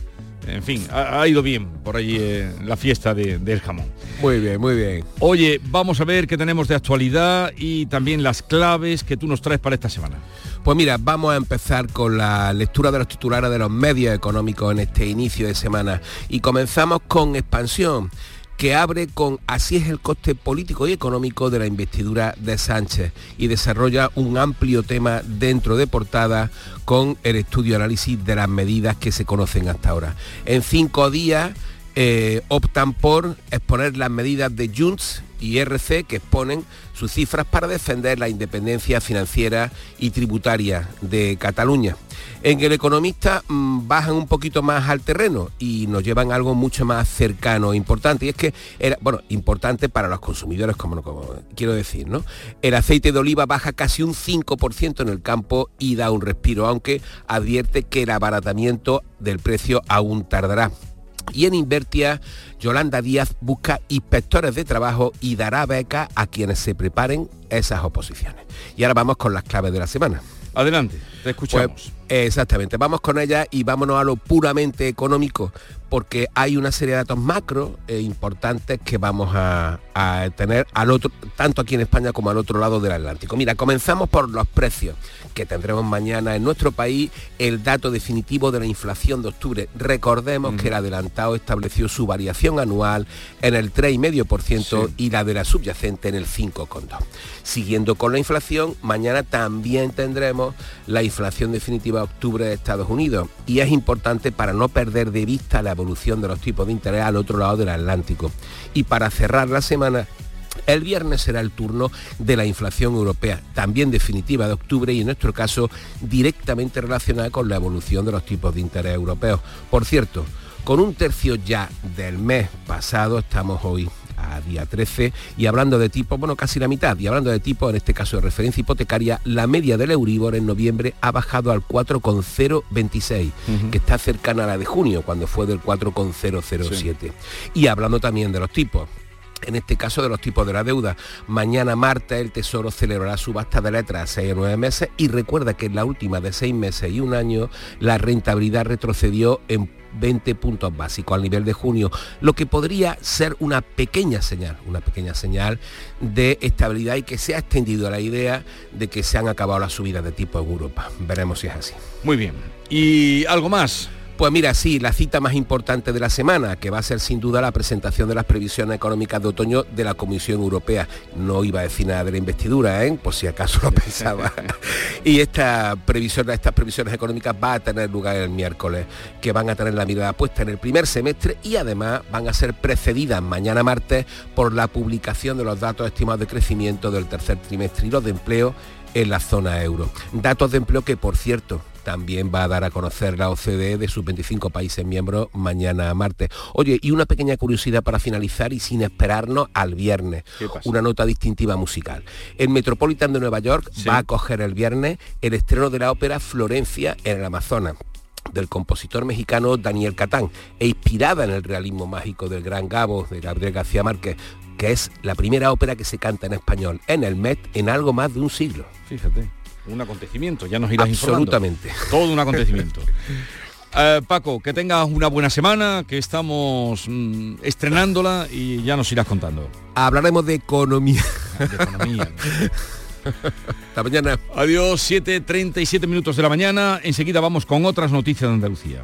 en fin, ha, ido bien por allí eh, la fiesta del jamón. Muy bien, muy bien. Oye, vamos a ver qué tenemos de actualidad y también las claves que tú nos traes para esta semana. Pues mira, vamos a empezar con la lectura de los titulares de los medios económicos en este inicio de semana. Y comenzamos con expansión que abre con Así es el coste político y económico de la investidura de Sánchez y desarrolla un amplio tema dentro de portada con el estudio análisis de las medidas que se conocen hasta ahora. En cinco días eh, optan por exponer las medidas de Junts y RC que exponen sus cifras para defender la independencia financiera y tributaria de Cataluña. En el economista mm, bajan un poquito más al terreno y nos llevan algo mucho más cercano e importante. Y es que era, bueno, importante para los consumidores, como, como quiero decir, ¿no? El aceite de oliva baja casi un 5% en el campo y da un respiro, aunque advierte que el abaratamiento del precio aún tardará. Y en Invertia, Yolanda Díaz busca inspectores de trabajo y dará beca a quienes se preparen esas oposiciones. Y ahora vamos con las claves de la semana. Adelante, te escuchamos. Pues, exactamente, vamos con ella y vámonos a lo puramente económico, porque hay una serie de datos macro eh, importantes que vamos a, a, tener al otro, tanto aquí en España como al otro lado del Atlántico. Mira, comenzamos por los precios, que tendremos mañana en nuestro país el dato definitivo de la inflación de octubre. Recordemos mm. que el adelantado estableció su variación anual en el 3,5% sí. y la de la subyacente en el 5,2%. Siguiendo con la inflación, mañana también tendremos la inflación definitiva de octubre de Estados Unidos y es importante para no perder de vista la evolución de los tipos de interés al otro lado del Atlántico. Y para cerrar la semana, el viernes será el turno de la inflación europea, también definitiva de octubre y en nuestro caso directamente relacionada con la evolución de los tipos de interés europeos. Por cierto, con un tercio ya del mes pasado estamos hoy a día 13 y hablando de tipo, bueno, casi la mitad, y hablando de tipo, en este caso de referencia hipotecaria, la media del Euribor en noviembre ha bajado al 4,026, uh -huh. que está cercana a la de junio, cuando fue del 4,007. Sí. Y hablando también de los tipos, en este caso de los tipos de la deuda. Mañana martes el Tesoro celebrará subasta de letras a 6 o 9 meses y recuerda que en la última de 6 meses y un año la rentabilidad retrocedió en 20 puntos básicos al nivel de junio, lo que podría ser una pequeña señal, una pequeña señal de estabilidad y que se ha extendido la idea de que se han acabado las subidas de tipo en Europa. Veremos si es así. Muy bien. ¿Y algo más? Pues mira, sí, la cita más importante de la semana, que va a ser sin duda la presentación de las previsiones económicas de otoño de la Comisión Europea. No iba a decir nada de la investidura, ¿eh? por si acaso lo pensaba. y esta previsión, estas previsiones económicas va a tener lugar el miércoles, que van a tener la mirada puesta en el primer semestre y además van a ser precedidas mañana martes por la publicación de los datos estimados de crecimiento del tercer trimestre y los de empleo en la zona euro. Datos de empleo que, por cierto, también va a dar a conocer la OCDE de sus 25 países miembros mañana martes. Oye, y una pequeña curiosidad para finalizar y sin esperarnos al viernes. Una nota distintiva musical. El Metropolitan de Nueva York sí. va a coger el viernes el estreno de la ópera Florencia en el Amazonas del compositor mexicano Daniel Catán e inspirada en el realismo mágico del Gran Gabo de Gabriel García Márquez, que es la primera ópera que se canta en español en el Met en algo más de un siglo. Fíjate un acontecimiento, ya nos irás Absolutamente. Informando. Todo un acontecimiento. Uh, Paco, que tengas una buena semana, que estamos mmm, estrenándola y ya nos irás contando. Hablaremos de economía. De economía. Hasta mañana. Adiós, 7.37 minutos de la mañana. Enseguida vamos con otras noticias de Andalucía.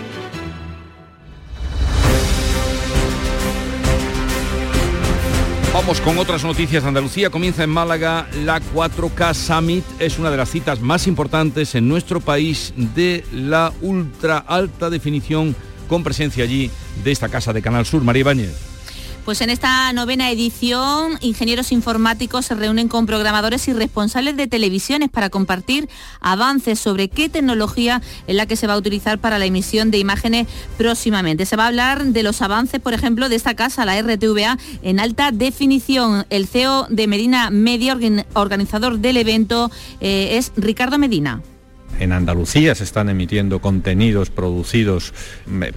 Vamos con otras noticias Andalucía. Comienza en Málaga la 4K Summit. Es una de las citas más importantes en nuestro país de la ultra alta definición con presencia allí de esta casa de Canal Sur. María Ibáñez. Pues en esta novena edición, ingenieros informáticos se reúnen con programadores y responsables de televisiones para compartir avances sobre qué tecnología es la que se va a utilizar para la emisión de imágenes próximamente. Se va a hablar de los avances, por ejemplo, de esta casa, la RTVA, en alta definición. El CEO de Medina Media, organizador del evento, eh, es Ricardo Medina. En Andalucía se están emitiendo contenidos producidos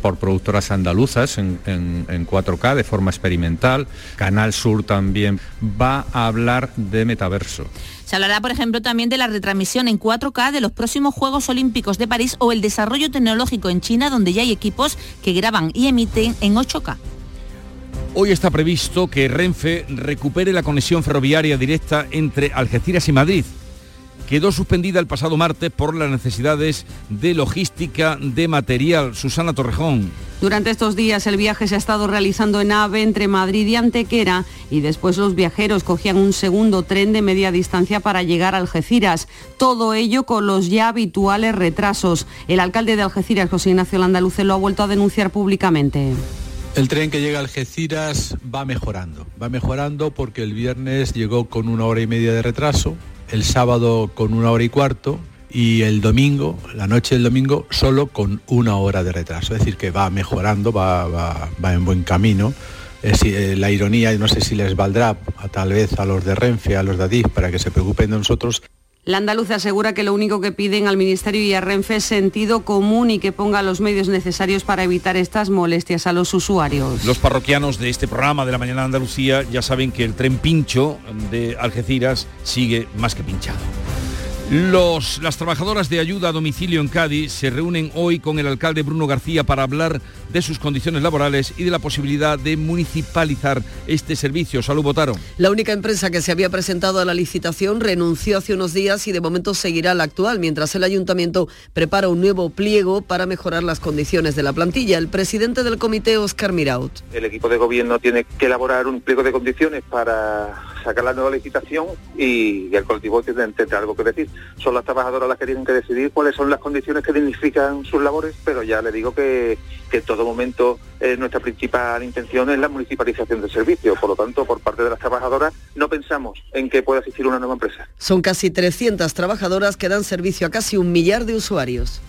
por productoras andaluzas en, en, en, 4K de forma experimental. Canal Sur también va a hablar de metaverso. Se hablará, por ejemplo, también de la retransmisión en 4K de los próximos Juegos Olímpicos de París o el desarrollo tecnológico en China, donde ya hay equipos que graban y emiten en 8K. Hoy está previsto que Renfe recupere la conexión ferroviaria directa entre Algeciras y Madrid quedó suspendida el pasado martes por las necesidades de logística de material. Susana Torrejón. Durante estos días el viaje se ha estado realizando en AVE entre Madrid y Antequera y después los viajeros cogían un segundo tren de media distancia para llegar a Algeciras. Todo ello con los ya habituales retrasos. El alcalde de Algeciras, José Ignacio Landaluce, lo ha vuelto a denunciar públicamente. El tren que llega a Algeciras va mejorando, va mejorando porque el viernes llegó con una hora y media de retraso, el sábado con una hora y cuarto y el domingo, la noche del domingo, solo con una hora de retraso. Es decir, que va mejorando, va, va, va en buen camino. Eh, la ironía, no sé si les valdrá a, tal vez a los de Renfe, a los de Adif, para que se preocupen de nosotros. La andaluza asegura que lo único que piden al Ministerio y a Renfe es sentido común y que ponga los medios necesarios para evitar estas molestias a los usuarios. Los parroquianos de este programa de la Mañana de Andalucía ya saben que el tren pincho de Algeciras sigue más que pinchado. Los, las trabajadoras de ayuda a domicilio en Cádiz se reúnen hoy con el alcalde Bruno García para hablar de sus condiciones laborales y de la posibilidad de municipalizar este servicio. Salud, votaron. La única empresa que se había presentado a la licitación renunció hace unos días y de momento seguirá la actual, mientras el ayuntamiento prepara un nuevo pliego para mejorar las condiciones de la plantilla. El presidente del comité, Oscar Miraut. El equipo de gobierno tiene que elaborar un pliego de condiciones para sacar la nueva licitación y, el colectivo tiene, tendrá algo que decir. Son las trabajadoras las que tienen que decidir cuáles son las condiciones que dignifican sus labores, pero ya le digo que, que en todo momento eh, nuestra principal intención es la municipalización del servicio. Por lo tanto, por parte de las trabajadoras no pensamos en que pueda existir una nueva empresa. Son casi 300 trabajadoras que dan servicio a casi un millar de usuarios.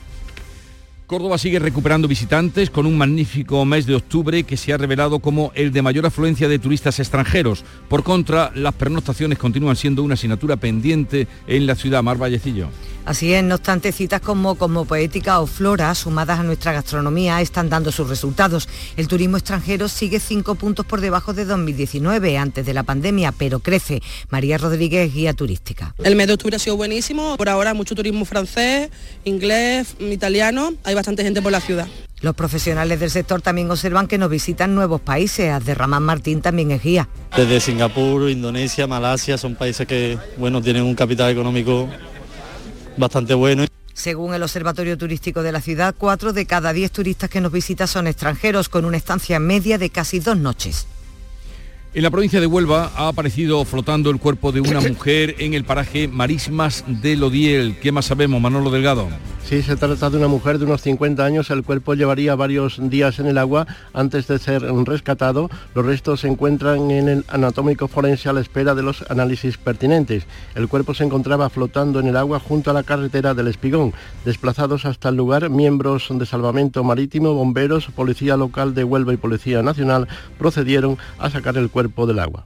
Córdoba sigue recuperando visitantes con un magnífico mes de octubre que se ha revelado como el de mayor afluencia de turistas extranjeros. Por contra, las pernoctaciones continúan siendo una asignatura pendiente en la ciudad. Mar Vallecillo. Así es, no obstante, citas como Poética o Flora, sumadas a nuestra gastronomía, están dando sus resultados. El turismo extranjero sigue cinco puntos por debajo de 2019, antes de la pandemia, pero crece. María Rodríguez, guía turística. El mes de octubre ha sido buenísimo. Por ahora mucho turismo francés, inglés, italiano. Hay bastante gente por la ciudad. Los profesionales del sector también observan que nos visitan nuevos países. Abderramán Martín también es guía. Desde Singapur, Indonesia, Malasia, son países que bueno, tienen un capital económico bastante bueno. Según el Observatorio Turístico de la ciudad, cuatro de cada diez turistas que nos visitan son extranjeros, con una estancia media de casi dos noches. En la provincia de Huelva ha aparecido flotando el cuerpo de una mujer en el paraje Marismas de Lodiel. ¿Qué más sabemos, Manolo Delgado? Sí, se trata de una mujer de unos 50 años. El cuerpo llevaría varios días en el agua antes de ser rescatado. Los restos se encuentran en el anatómico forense a la espera de los análisis pertinentes. El cuerpo se encontraba flotando en el agua junto a la carretera del Espigón. Desplazados hasta el lugar, miembros de salvamento marítimo, bomberos, policía local de Huelva y Policía Nacional procedieron a sacar el cuerpo del agua.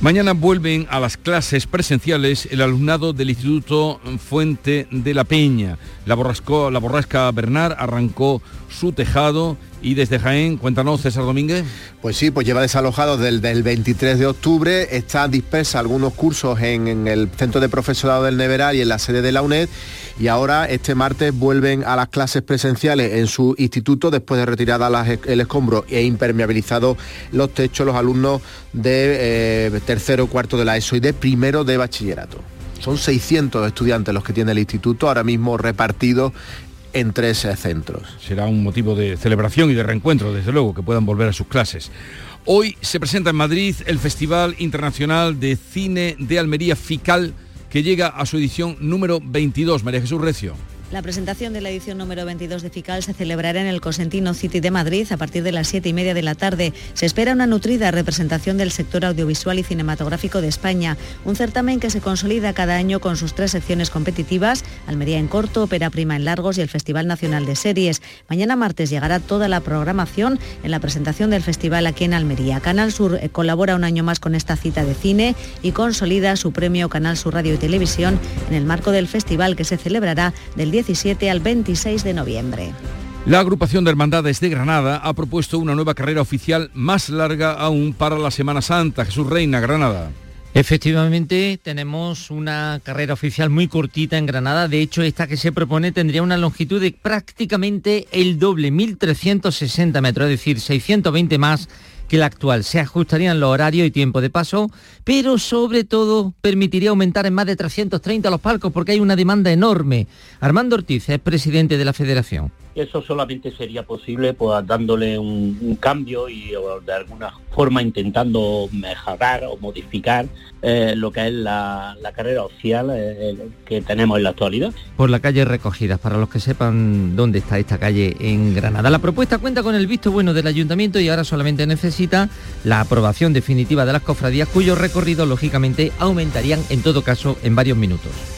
Mañana vuelven a las clases presenciales el alumnado del Instituto Fuente de la Peña. La, borrasco, la borrasca Bernard arrancó su tejado y desde Jaén, cuéntanos César Domínguez. Pues sí, pues lleva desalojado desde el 23 de octubre, está dispersa algunos cursos en, en, el Centro de Profesorado del Neveral y en la sede de la UNED y ahora este martes vuelven a las clases presenciales en su instituto después de retirada el escombro e impermeabilizado los techos los alumnos de eh, tercero cuarto de la ESO y de primero de bachillerato. Son 600 estudiantes los que tiene el instituto ahora mismo repartidos en tres centros. Será un motivo de celebración y de reencuentro, desde luego, que puedan volver a sus clases. Hoy se presenta en Madrid el Festival Internacional de Cine de Almería FICAL, que llega a su edición número 22. María Jesús Recio. La presentación de la edición número 22 de FICAL se celebrará en el Cosentino City de Madrid a partir de las 7 y media de la tarde. Se espera una nutrida representación del sector audiovisual y cinematográfico de España, un certamen que se consolida cada año con sus tres secciones competitivas, Almería en corto, Ópera Prima en largos y el Festival Nacional de Series. Mañana martes llegará toda la programación en la presentación del festival aquí en Almería. Canal Sur eh, colabora un año más con esta cita de cine y consolida su premio Canal Sur Radio y Televisión en el marco del festival que se celebrará del 17 al 26 de noviembre. La agrupación de Hermandades de Granada ha propuesto una nueva carrera oficial más larga aún para la Semana Santa. Jesús Reina, Granada. Efectivamente, tenemos una carrera oficial muy cortita en Granada. De hecho, esta que se propone tendría una longitud de prácticamente el doble, 1.360 metros, es decir, 620 más que la actual. Se ajustarían los horarios y tiempo de paso, pero sobre todo permitiría aumentar en más de 330 los palcos porque hay una demanda enorme. Armando Ortiz es presidente de la federación eso solamente sería posible pues, dándole un, cambio y de alguna forma intentando mejorar o modificar eh, lo que es la, carrera oficial eh, que tenemos en la actualidad. Por la calle Recogidas, para los que sepan dónde está esta calle en Granada. La propuesta cuenta con el visto bueno del ayuntamiento y ahora solamente necesita la aprobación definitiva de las cofradías cuyos recorridos lógicamente aumentarían en todo caso en varios minutos.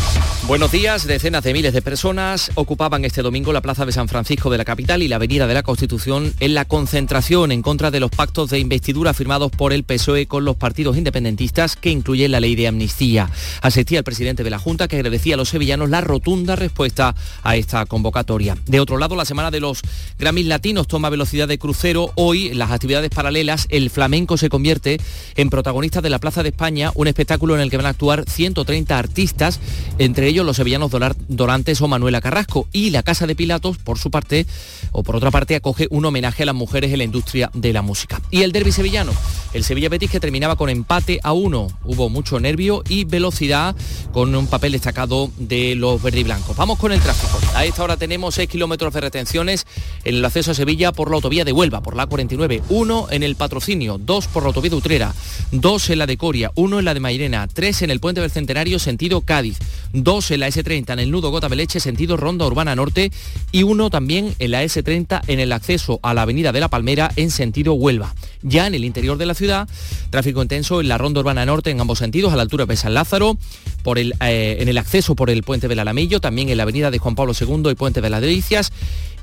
Buenos días. Decenas de miles de personas ocupaban este domingo la plaza de San Francisco de la capital y la avenida de la Constitución en la concentración en contra de los pactos de investidura firmados por el PSOE con los partidos independentistas que incluyen la ley de amnistía. Asistía el presidente de la Junta que agradecía a los sevillanos la rotunda respuesta a esta convocatoria. De otro lado, la semana de los Grammys Latinos toma velocidad de crucero. Hoy, las actividades paralelas, el flamenco se convierte en protagonista de la Plaza de España, un espectáculo en el que van a actuar 130 artistas, entre ellos los sevillanos Dorantes o Manuela Carrasco. Y la Casa de Pilatos, por su parte, o por otra parte, acoge un homenaje a las mujeres en la industria de la música. Y el derby sevillano, el Sevilla Betis que terminaba con empate a uno. Hubo mucho nervio y velocidad con un papel destacado de los verde y blancos. Vamos con el tráfico. A esta hora tenemos 6 kilómetros de retenciones en el acceso a Sevilla por la autovía de Huelva, por la 49, 1 en el patrocinio, 2 por la autovía de Utrera, 2 en la de Coria, 1 en la de Mairena, 3 en el puente del Centenario sentido Cádiz, 2 en la S30 en el nudo Gota Beleche, sentido Ronda Urbana Norte, y uno también en la S30 en el acceso a la Avenida de la Palmera en sentido Huelva. Ya en el interior de la ciudad, tráfico intenso en la Ronda Urbana Norte en ambos sentidos, a la altura de San Lázaro, por el, eh, en el acceso por el puente del Alamillo, también en la Avenida de Juan Pablo II y puente de las Delicias,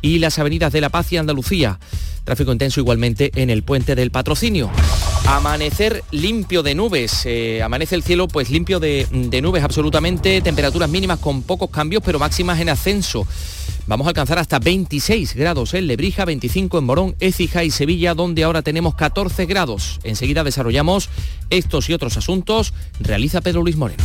y las avenidas de La Paz y Andalucía. Tráfico intenso igualmente en el puente del patrocinio. Amanecer limpio de nubes. Eh, amanece el cielo pues limpio de, de nubes absolutamente. Temperaturas mínimas con pocos cambios, pero máximas en ascenso. Vamos a alcanzar hasta 26 grados en Lebrija, 25 en Morón, Écija y Sevilla, donde ahora tenemos 14 grados. Enseguida desarrollamos estos y otros asuntos. Realiza Pedro Luis Moreno.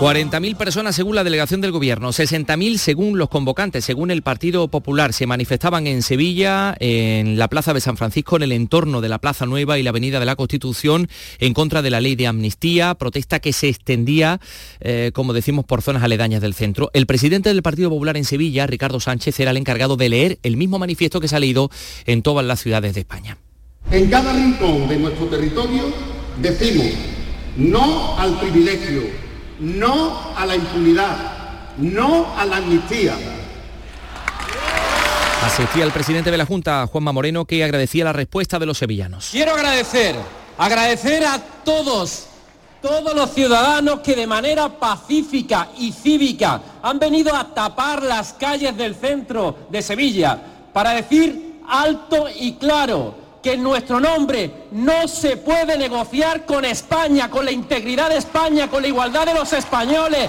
40.000 personas según la delegación del gobierno, 60.000 según los convocantes, según el Partido Popular. Se manifestaban en Sevilla, en la Plaza de San Francisco, en el entorno de la Plaza Nueva y la Avenida de la Constitución, en contra de la ley de amnistía, protesta que se extendía, eh, como decimos, por zonas aledañas del centro. El presidente del Partido Popular en Sevilla, Ricardo Sánchez, era el encargado de leer el mismo manifiesto que se ha leído en todas las ciudades de España. En cada rincón de nuestro territorio decimos no al privilegio no a la impunidad, no a la amnistía. Asistía el presidente de la Junta, Juanma Moreno, que agradecía la respuesta de los sevillanos. Quiero agradecer, agradecer a todos, todos los ciudadanos que de manera pacífica y cívica han venido a tapar las calles del centro de Sevilla para decir alto y claro que en nuestro nombre no se puede negociar con España, con la integridad de España, con la igualdad de los españoles.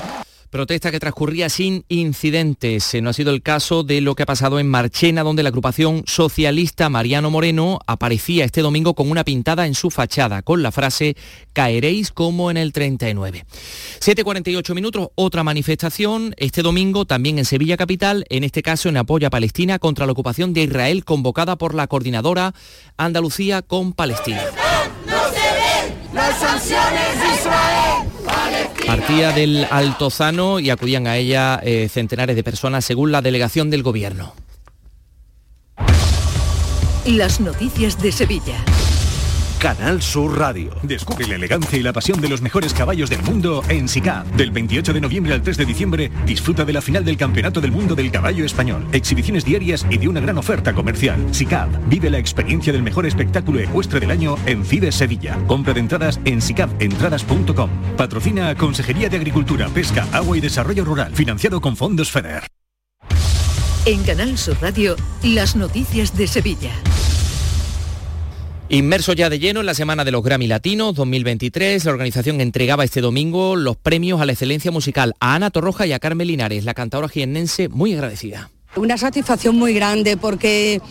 Protesta que transcurría sin incidentes. No ha sido el caso de lo que ha pasado en Marchena, donde la agrupación socialista Mariano Moreno aparecía este domingo con una pintada en su fachada, con la frase caeréis como en el 39. 7.48 minutos, otra manifestación este domingo también en Sevilla Capital, en este caso en apoyo a Palestina contra la ocupación de Israel convocada por la coordinadora Andalucía con Palestina. Partía del Altozano y acudían a ella eh, centenares de personas según la delegación del gobierno. Las noticias de Sevilla. Canal Sur Radio. Descubre la elegancia y la pasión de los mejores caballos del mundo en SICAP. Del 28 de noviembre al 3 de diciembre, disfruta de la final del Campeonato del Mundo del Caballo Español. Exhibiciones diarias y de una gran oferta comercial. SICAP. Vive la experiencia del mejor espectáculo ecuestre del año en CIDE Sevilla. Compra de entradas en sicapentradas.com. Patrocina Consejería de Agricultura, Pesca, Agua y Desarrollo Rural. Financiado con fondos FEDER. En Canal Sur Radio, las noticias de Sevilla. Inmerso ya de lleno en la semana de los Grammy Latinos 2023, la organización entregaba este domingo los premios a la excelencia musical a Ana Torroja y a Carmen Linares, la cantadora jiennense muy agradecida. Una satisfacción muy grande porque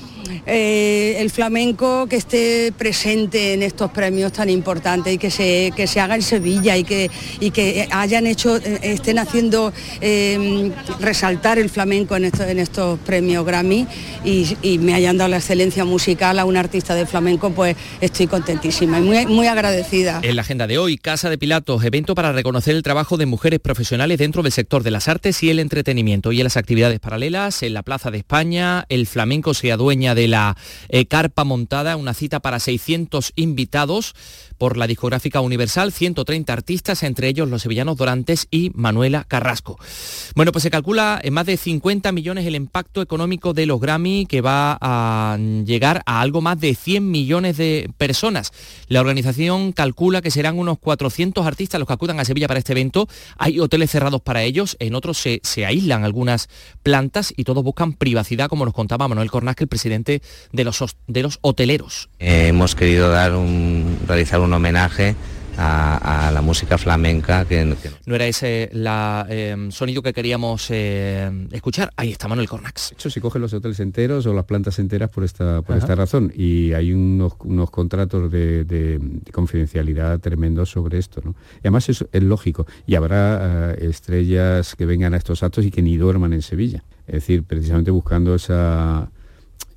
eh, el flamenco que esté presente en estos premios tan importantes y que se, que se haga en Sevilla y que, y que hayan hecho, eh, estén haciendo eh, resaltar el flamenco en, esto- en estos premios Grammy y, y me hayan dado la excelencia musical a un artista de flamenco, pues estoy contentísima y muy, muy agradecida. En la agenda de hoy, Casa de Pilatos, evento para reconocer el trabajo de mujeres profesionales dentro del sector de las artes y el entretenimiento. Y en las actividades paralelas, en la Plaza de España, el flamenco se adueña de la eh, carpa montada, una cita para 600 invitados por la discográfica Universal, 130 artistas, entre ellos los sevillanos Dorantes y Manuela Carrasco. Bueno, pues se calcula en más de 50 millones el impacto económico de los Grammy, que va a llegar a algo más de 100 millones de personas. La organización calcula que serán unos 400 artistas los que acudan a Sevilla para este evento. Hay hoteles cerrados para ellos, en otros se, se aíslan algunas plantas y todos buscan privacidad, como nos contaba Manuel Cornasque, el presidente de los, de los hoteleros. Eh, hemos querido dar un, realizar un homenaje a, a la música flamenca que, que No era ese el sonido que queríamos eh, escuchar. Ahí está Manuel Cornax. De hecho, se cogen los hoteles enteros o las plantas enteras por esta, por Ajá. esta razón. Y hay unos, unos contratos de, de- de confidencialidad tremendos sobre esto. ¿no? Y además es, es lógico. Y habrá eh, estrellas que vengan a estos actos y que ni duerman en Sevilla. Es decir, precisamente buscando esa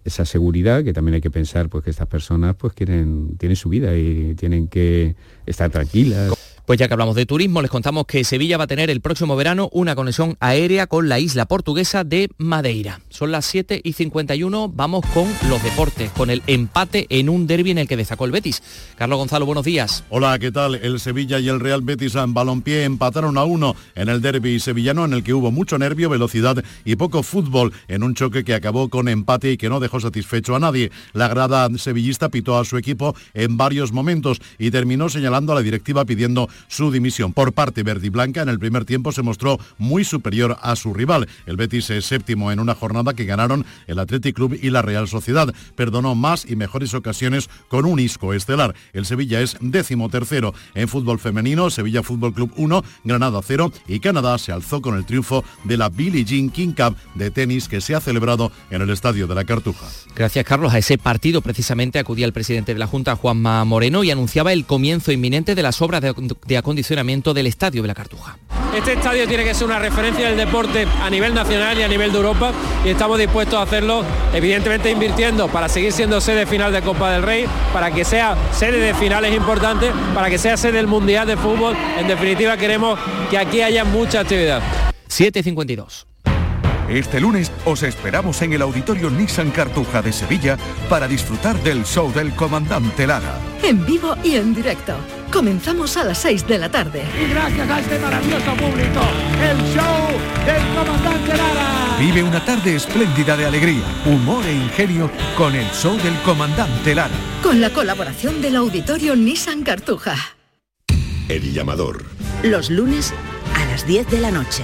esa seguridad que también hay que pensar pues que estas personas pues quieren tienen su vida y tienen que estar tranquilas Pues ya que hablamos de turismo, les contamos que Sevilla va a tener el próximo verano una conexión aérea con la isla portuguesa de Madeira. Son las 7 y 51, vamos con los deportes, con el empate en un derby en el que destacó el Betis. Carlos Gonzalo, buenos días. Hola, ¿qué tal? El Sevilla y el Real Betis en balompié empataron a uno en el derby sevillano en el que hubo mucho nervio, velocidad y poco fútbol en un choque que acabó con empate y que no dejó satisfecho a nadie. La grada sevillista pitó a su equipo en varios momentos y terminó señalando a la directiva pidiendo su dimisión. Por parte verde y blanca, en el primer tiempo se mostró muy superior a su rival. El Betis es séptimo en una jornada que ganaron el Athletic Club y la Real Sociedad. Perdonó más y mejores ocasiones con un isco estelar. El Sevilla es décimo tercero en fútbol femenino, Sevilla Fútbol Club 1, Granada 0 y Canadá se alzó con el triunfo de la Billie Jean King Cup de tenis que se ha celebrado en el Estadio de la Cartuja. Gracias, Carlos. A ese partido precisamente acudía el presidente de la Junta, Juanma Moreno, y anunciaba el comienzo inminente de las obras de, de acondicionamiento del Estadio de la Cartuja. Este estadio tiene que ser una referencia del deporte a nivel nacional y a nivel de Europa y estamos dispuestos a hacerlo, evidentemente invirtiendo para seguir siendo sede final de Copa del Rey, para que sea sede de finales importantes, para que sea sede del Mundial de Fútbol. En definitiva queremos que aquí haya mucha actividad. 7.52. Este lunes os esperamos en el Auditorio Nissan Cartuja de Sevilla para disfrutar del show del comandante Lara. En vivo y en directo. Comenzamos a las 6 de la tarde. Y gracias a este maravilloso público, el show del comandante Lara. Vive una tarde espléndida de alegría, humor e ingenio con el show del comandante Lara. Con la colaboración del Auditorio Nissan Cartuja. El llamador. Los lunes a las 10 de la noche.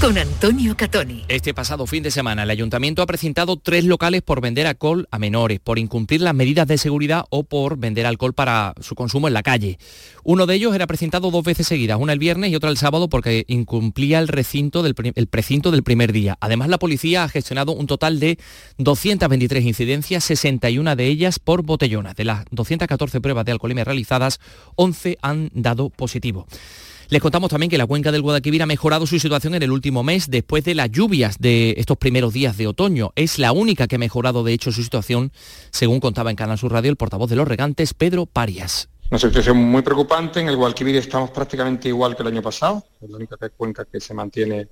Con Antonio Catoni. Este pasado fin de semana el ayuntamiento ha presentado tres locales por vender alcohol a menores, por incumplir las medidas de seguridad o por vender alcohol para su consumo en la calle. Uno de ellos era presentado dos veces seguidas, una el viernes y otra el sábado porque incumplía el recinto del, precinto del primer día. Además la policía ha gestionado un total de 223 incidencias, 61 de ellas por botellonas. De las 214 pruebas de alcoholemia realizadas, 11 han dado positivo. Les contamos también que la cuenca del Guadalquivir ha mejorado su situación en el último mes después de las lluvias de estos primeros días de otoño. Es la única que ha mejorado de hecho su situación, según contaba en Canal Sur Radio el portavoz de los regantes, Pedro Parias. Una situación muy preocupante. En el Guadalquivir estamos prácticamente igual que el año pasado. Es la única cuenca que se mantiene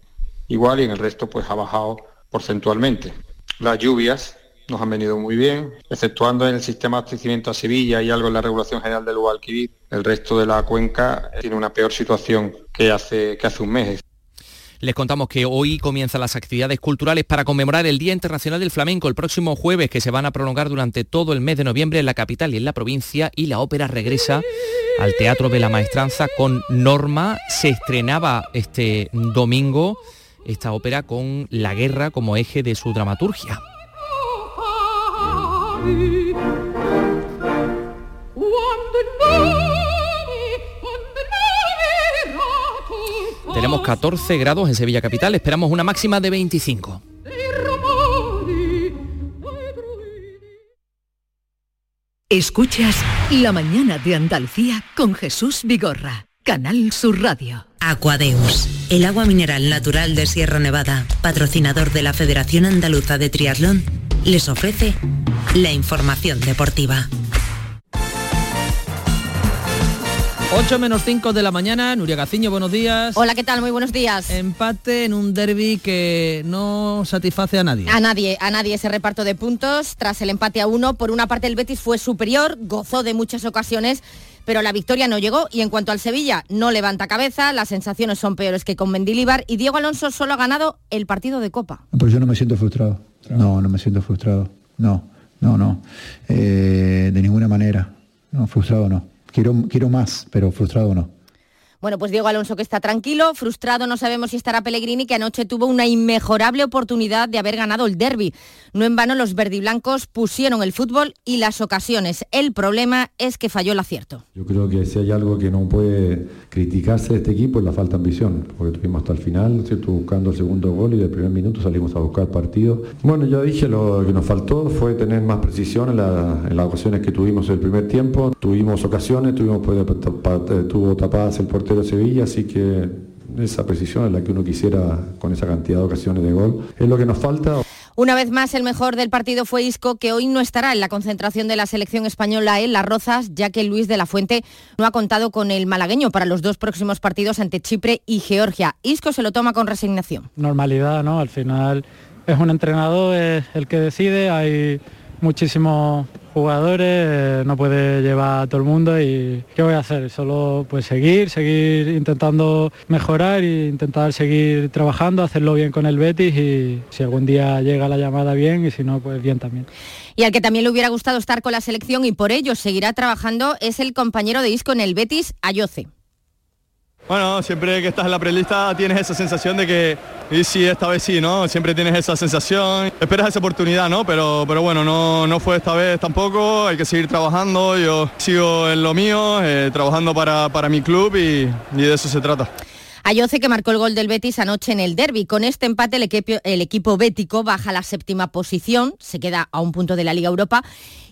igual y en el resto pues ha bajado porcentualmente. Las lluvias nos han venido muy bien, exceptuando en el sistema de abastecimiento a Sevilla y algo en la regulación general del Guadalquivir. El resto de la cuenca tiene una peor situación que hace, que hace un mes. Les contamos que hoy comienzan las actividades culturales para conmemorar el Día Internacional del Flamenco el próximo jueves, que se van a prolongar durante todo el mes de noviembre en la capital y en la provincia, y la ópera regresa al Teatro de la Maestranza con Norma. Se estrenaba este domingo esta ópera con la guerra como eje de su dramaturgia. Tenemos 14 grados en Sevilla Capital, esperamos una máxima de 25. Escuchas La mañana de Andalucía con Jesús Vigorra, Canal Sur Radio. Aquadeus, el agua mineral natural de Sierra Nevada, patrocinador de la Federación Andaluza de Triatlón, les ofrece la información deportiva. 8 menos 5 de la mañana, Nuria Gaciño, buenos días. Hola, ¿qué tal? Muy buenos días. Empate en un derby que no satisface a nadie. A nadie, a nadie ese reparto de puntos. Tras el empate a uno, por una parte el Betis fue superior, gozó de muchas ocasiones, pero la victoria no llegó. Y en cuanto al Sevilla, no levanta cabeza, las sensaciones son peores que con Mendilibar y Diego Alonso solo ha ganado el partido de Copa. Pues yo no me siento frustrado. No, no me siento frustrado. No, no, no. Eh, de ninguna manera. No, frustrado no. Quiero, quiero más, pero frustrado no. Bueno, pues Diego Alonso que está tranquilo, frustrado, no sabemos si estará Pellegrini, que anoche tuvo una inmejorable oportunidad de haber ganado el derby. No en vano los verdiblancos pusieron el fútbol y las ocasiones. El problema es que falló el acierto. Yo creo que si hay algo que no puede criticarse de este equipo es la falta de ambición, porque tuvimos hasta el final, ¿no cierto? buscando el segundo gol y del primer minuto salimos a buscar partido. Bueno, ya dije, lo que nos faltó fue tener más precisión en, la- en las ocasiones que tuvimos el primer tiempo. Tuvimos ocasiones, tuvimos, pues, tapa- tuvo tapadas el portero de Sevilla, así que esa precisión es la que uno quisiera con esa cantidad de ocasiones de gol. Es lo que nos falta. Una vez más, el mejor del partido fue Isco, que hoy no estará en la concentración de la selección española en Las Rozas, ya que Luis de la Fuente no ha contado con el malagueño para los dos próximos partidos ante Chipre y Georgia. Isco se lo toma con resignación. normalidad, ¿no? Al final es un entrenador, es el que decide, hay muchísimos jugadores, eh, no puede llevar a todo el mundo y ¿qué voy a hacer? Solo pues seguir, seguir intentando mejorar e intentar seguir trabajando, hacerlo bien con el Betis y si algún día llega la llamada bien y si no, pues bien también. Y al que también le hubiera gustado estar con la selección y por ello seguirá trabajando es el compañero de Isco en el Betis, Ayoce. Bueno, siempre que estás en la prelista tienes esa sensación de que, y sí, esta vez sí, ¿no? Siempre tienes esa sensación, esperas esa oportunidad, ¿no? Pero, pero bueno, no, no fue esta vez tampoco, hay que seguir trabajando, yo sigo en lo mío, eh, trabajando para, para mi club y, de eso se trata. Ayoce que marcó el gol del Betis anoche en el derby. Con este empate el equipo, el equipo bético baja la séptima posición, se queda a un punto de la Liga Europa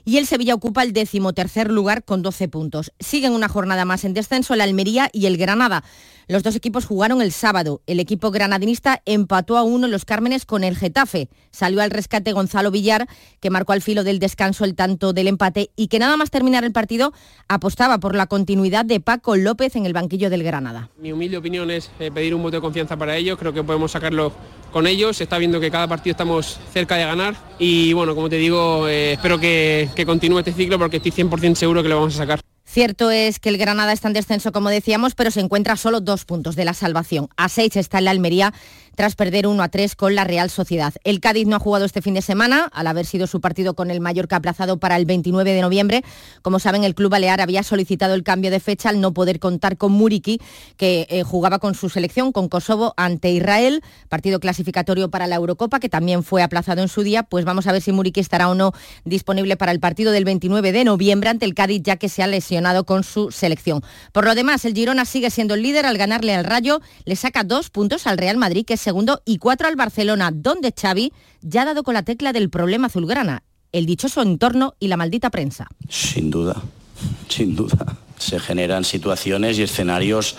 y el Sevilla ocupa el decimotercer lugar con 12 puntos. Siguen una jornada más en descenso el Almería y el Granada. Los dos equipos jugaron el sábado. El equipo granadinista empató a uno en los Cármenes con el Getafe. Salió al rescate Gonzalo Villar, que marcó al filo del descanso el tanto del empate y que nada más terminar el partido apostaba por la continuidad de Paco López en el banquillo del Granada. Mi humilde opinión es eh, pedir un voto de confianza para ellos, creo que podemos sacarlo con ellos, se está viendo que cada partido estamos cerca de ganar y bueno, como te digo, eh, espero que, que continúe este ciclo porque estoy 100% seguro que lo vamos a sacar. Cierto es que el Granada está en descenso, como decíamos, pero se encuentra a solo dos puntos de la salvación. A seis está en la Almería tras perder 1 a 3 con la Real Sociedad. El Cádiz no ha jugado este fin de semana, al haber sido su partido con el Mallorca aplazado para el 29 de noviembre. Como saben, el club balear había solicitado el cambio de fecha al no poder contar con Muriki, que eh, jugaba con su selección, con Kosovo, ante Israel, partido clasificatorio para la Eurocopa, que también fue aplazado en su día. Pues vamos a ver si Muriki estará o no disponible para el partido del 29 de noviembre ante el Cádiz, ya que se ha lesionado con su selección. Por lo demás, el Girona sigue siendo el líder al ganarle al Rayo, le saca dos puntos al Real Madrid, que es segundo, y cuatro al Barcelona, donde Xavi ya ha dado con la tecla del problema azulgrana, el dichoso entorno y la maldita prensa. Sin duda, sin duda. Se generan situaciones y escenarios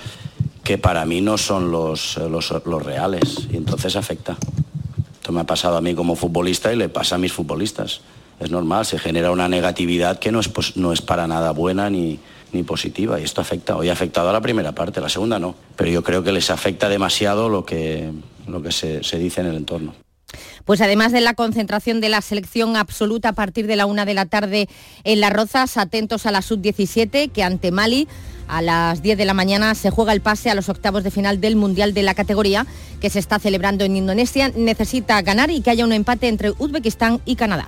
que para mí no son los, los, reales y entonces afecta. Esto me ha pasado a mí como futbolista y le pasa a mis futbolistas. Es normal, se genera una negatividad que no es, pues, no es para nada buena ni, ni positiva y esto afecta. Hoy ha afectado a la primera parte, la segunda no. Pero yo creo que les afecta demasiado lo que, lo que se, se dice en el entorno. Pues además de la concentración de la selección absoluta a partir de la una de la tarde en Las Rozas, atentos a la sub-17 que ante Mali a las 10 de la mañana se juega el pase a los octavos de final del Mundial de la categoría que se está celebrando en Indonesia. Necesita ganar y que haya un empate entre Uzbekistán y Canadá.